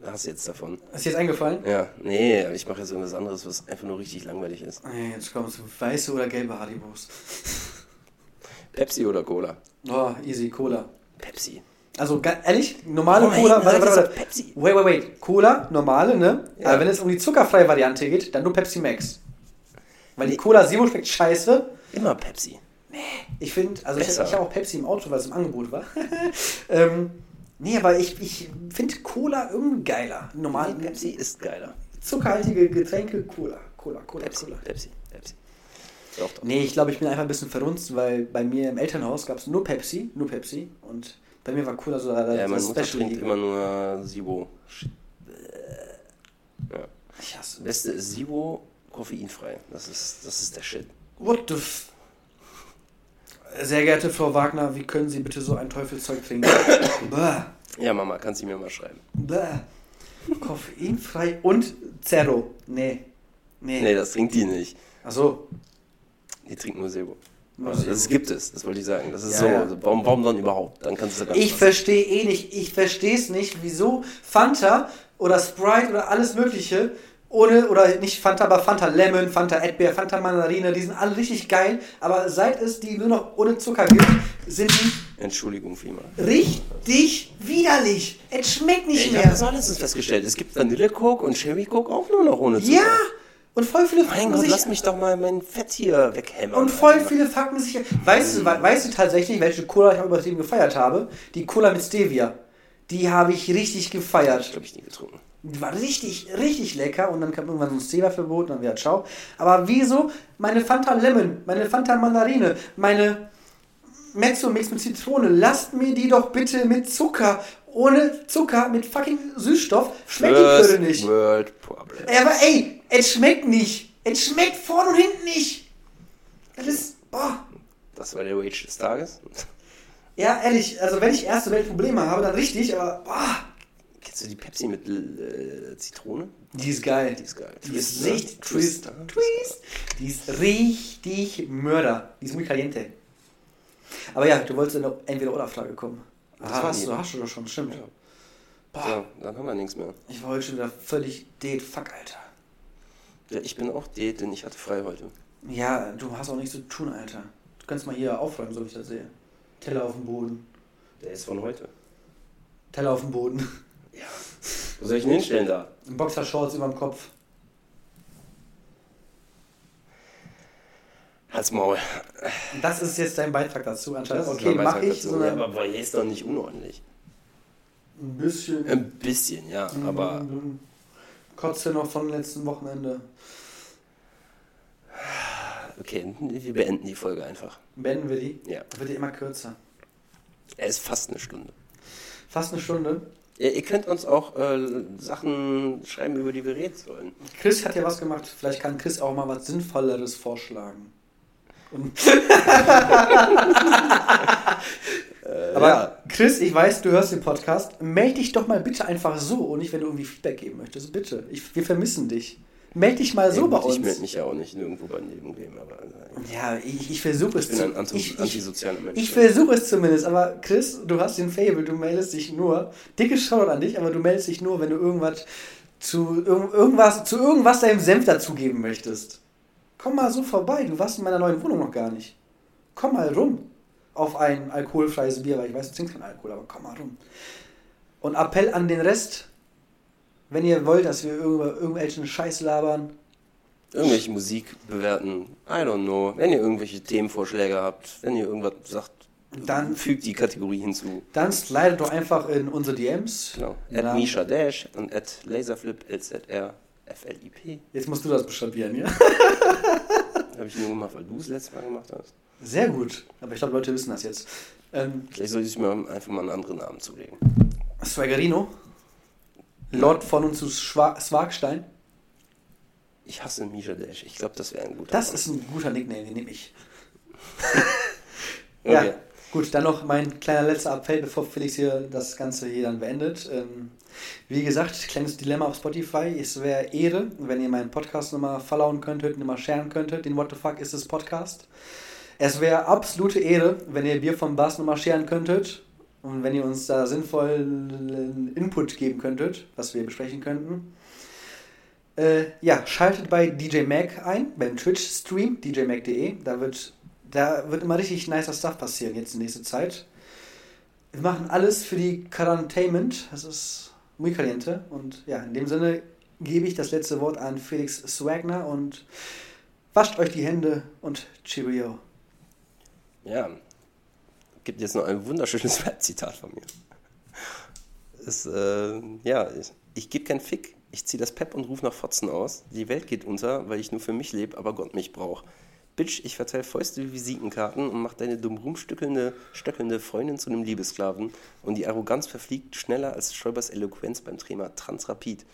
hast jetzt davon. Ist dir jetzt eingefallen? Ja, nee, ich mache jetzt irgendwas anderes, was einfach nur richtig langweilig ist. Ey, jetzt kommst du. Weiße oder gelbe Haribos? Pepsi oder Cola? Oh, easy, Cola. Pepsi. Also, ehrlich, normale Warum Cola. Warte, warte, warte. Pepsi? Wait, wait, wait. Cola, normale, ne? Ja. Aber wenn es um die zuckerfreie Variante geht, dann nur Pepsi Max. Weil die Nee. Cola Zero schmeckt scheiße. Immer Pepsi. Ich finde, also ich, Besser. ich habe auch Pepsi im Auto, weil es im Angebot war. ähm, nee, aber ich, ich finde Cola irgendwie geiler. Normal, Nee, Pepsi ist geiler. zuckerhaltige Getränke, Cola. Cola, Cola, Pepsi, Cola. Pepsi, Pepsi. Doch, doch. Nee, ich glaube, ich bin einfach ein bisschen verrunzt, weil bei mir im Elternhaus gab es nur Pepsi, nur Pepsi. Und bei mir war Cola so das Ja, meine Mutter trinkt immer nur Sibo. Ja. Ich hasse. Beste ist Sibo, koffeinfrei. Das ist, das ist der Shit. What the f Sehr geehrte Frau Wagner, wie können Sie bitte so ein Teufelszeug trinken? Ja, Mama, kannst du mir mal schreiben. Bäh. Koffeinfrei und Zero. Nee. Nee. Nee, das trinkt die nicht. Achso. Die trinkt nur. Nur Also, das gibt es, das wollte ich sagen. Das ist Ja, so. ja. Also, warum, warum dann überhaupt? Dann kannst du ganz Ich verstehe eh nicht, ich verstehe es nicht, wieso Fanta oder Sprite oder alles Mögliche ohne, oder nicht Fanta, aber Fanta Lemon, Fanta Erdbeer, Fanta Mandarine, die sind alle richtig geil, aber seit es die nur noch ohne Zucker gibt, sind die Entschuldigung vielmal. richtig widerlich. Es schmeckt nicht Ich mehr. habe das letztens festgestellt. Es gibt Vanille Coke und Cherry Coke auch nur noch ohne Zucker. Ja! Und voll viele Mein Gott, sich, lass mich doch mal mein Fett hier weghämmern. und voll Alter. viele fragen sich, weißt du, we- weißt du tatsächlich, welche Cola ich auch übertrieben gefeiert habe? Die Cola mit Stevia. Die habe ich richtig Ich gefeiert. glaube, ich nie getrunken. Die war richtig, richtig lecker und dann kam irgendwann so ein Stevia-Verbot und dann wieder ciao. Aber wieso meine Fanta Lemon, meine Fanta Mandarine, meine Mezzo-Mix mit Zitrone, lasst mir die doch bitte mit Zucker. Ohne Zucker, mit fucking Süßstoff, schmeckt die Plöre nicht. World Problem. Aber ey, es schmeckt nicht. Es schmeckt vorne und hinten nicht. Das ist, boah. Das war der Wage des Tages. Ja, ehrlich, also wenn ich erste Welt Probleme habe, dann richtig, aber boah. Kennst du die Pepsi mit äh, Zitrone? Die ist geil. Die ist geil. Die ist ne? richtig twist. Twist. Die ist richtig Mörder. Die ist muy caliente. Aber ja, du wolltest in eine Entweder-Oder-Frage kommen. Das Ah, war hast die. du, hast du doch schon, stimmt. Ja. Boah, So, dann haben wir nichts mehr. ich war heute schon wieder völlig dead. Fuck, Alter. Ja, ich bin auch det, denn ich hatte frei heute. Ja, du hast auch nichts zu tun, Alter. Du kannst mal hier aufräumen, so wie ich das sehe. Teller auf dem Boden. Der ist von heute. Teller auf dem Boden. Wo soll ich ihn hinstellen da? Boxershorts über dem Kopf. Halt's Maul. Das ist jetzt dein Beitrag dazu anscheinend. Das ist Okay, mach ich. dazu. So ja, aber Voyeur ist doch nicht unordentlich. ein bisschen. Ein bisschen, ja, aber Mhm. Kotze noch vom letzten Wochenende. okay, wir beenden die Folge einfach. Beenden wir die? Ja. Wird die immer kürzer. Er ist fast eine Stunde. Fast eine Stunde. Ja, ihr könnt uns auch äh, Sachen schreiben, über die wir reden sollen. Chris hat ja was gemacht. Vielleicht kann Chris auch mal was Sinnvolleres vorschlagen. Und Aber ja. Chris, ich weiß, du hörst den Podcast. Meld dich doch mal bitte einfach so und nicht, wenn du irgendwie Feedback geben möchtest. Bitte. Ich, wir vermissen dich. Meld dich mal so Ja, bei gut, Ich uns. melde mich ja auch nicht nirgendwo bei irgendwem, aber äh, Ja, ich, ich versuche es ich bin ein anti ich, ich, antisozialer Mensch. ich versuche es zumindest, aber Chris, du hast den Fable, du meldest dich nur. Dicke Shoutout an dich, aber du meldest dich nur, wenn du irgendwas zu irg- irgendwas zu irgendwas deinem Senf dazugeben möchtest. Komm mal so vorbei, du warst in meiner neuen Wohnung noch gar nicht. Komm mal rum auf ein alkoholfreies Bier, weil ich weiß, du trinkst keinen Alkohol, aber komm mal rum. Und Appell an den Rest, wenn ihr wollt, dass wir irgendwo, irgendwelchen Scheiß labern, Irgendwelche Musik bewerten. I don't know. Wenn ihr irgendwelche Themenvorschläge habt, wenn ihr irgendwas sagt, dann fügt die Kategorie hinzu. Dann slidet doch einfach in unsere DMs. Genau. At Misha Dash und at Laserflip LZR FLIP. Jetzt musst du das buchstabieren, ja? Habe ich nur gemacht, weil du es letztes Mal gemacht hast. Sehr gut. Aber ich glaube, Leute wissen das jetzt. Ähm, Vielleicht sollte ich mir einfach mal einen anderen Namen zulegen. Swaggerino? Lord von und zu Swagstein? Ich hasse Misha Dash. Ich glaube, das wäre ein guter Das Name. ist ein guter Nickname, den nehme ich. okay. Ja, gut, dann noch mein kleiner letzter Appell, bevor Felix hier das Ganze hier dann beendet. Ähm, wie gesagt, kleines Dilemma auf Spotify. Es wäre Ehre, wenn ihr meinen Podcast nochmal followen könntet, nochmal sharen könntet. Den What the fuck ist das Podcast? Es wäre absolute Ehre, wenn ihr Bier vom Bass nochmal scheren könntet und wenn ihr uns da sinnvollen Input geben könntet, was wir besprechen könnten. Äh, ja, schaltet bei DJ Mac ein, beim Twitch-Stream, djmac.de. Da wird, da wird immer richtig nicer Stuff passieren jetzt in nächster Zeit. Wir machen alles für die Quarantainment. Das ist muy caliente. Und ja, in dem Sinne gebe ich das letzte Wort an Felix Swagner und wascht euch die Hände und Cheerio. Ja, gibt jetzt noch ein wunderschönes Zitat von mir. Es, äh, ja, ich, ich gebe keinen Fick. Ich ziehe das Pep und rufe nach Fotzen aus. Die Welt geht unter, weil ich nur für mich lebe, aber Gott mich braucht. Bitch, ich verteile Fäuste wie Visitenkarten und mach deine dumm rumstückelnde, stöckelnde Freundin zu einem Liebesklaven. Und die Arroganz verfliegt schneller als Schäubers Eloquenz beim Thema Transrapid.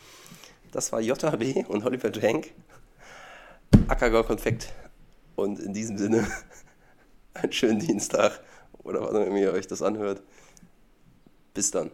Das war JHB und Oliver Drank. Ackergau Konfekt. Und in diesem Sinne einen schönen Dienstag oder wann immer ihr euch das anhört. Bis dann.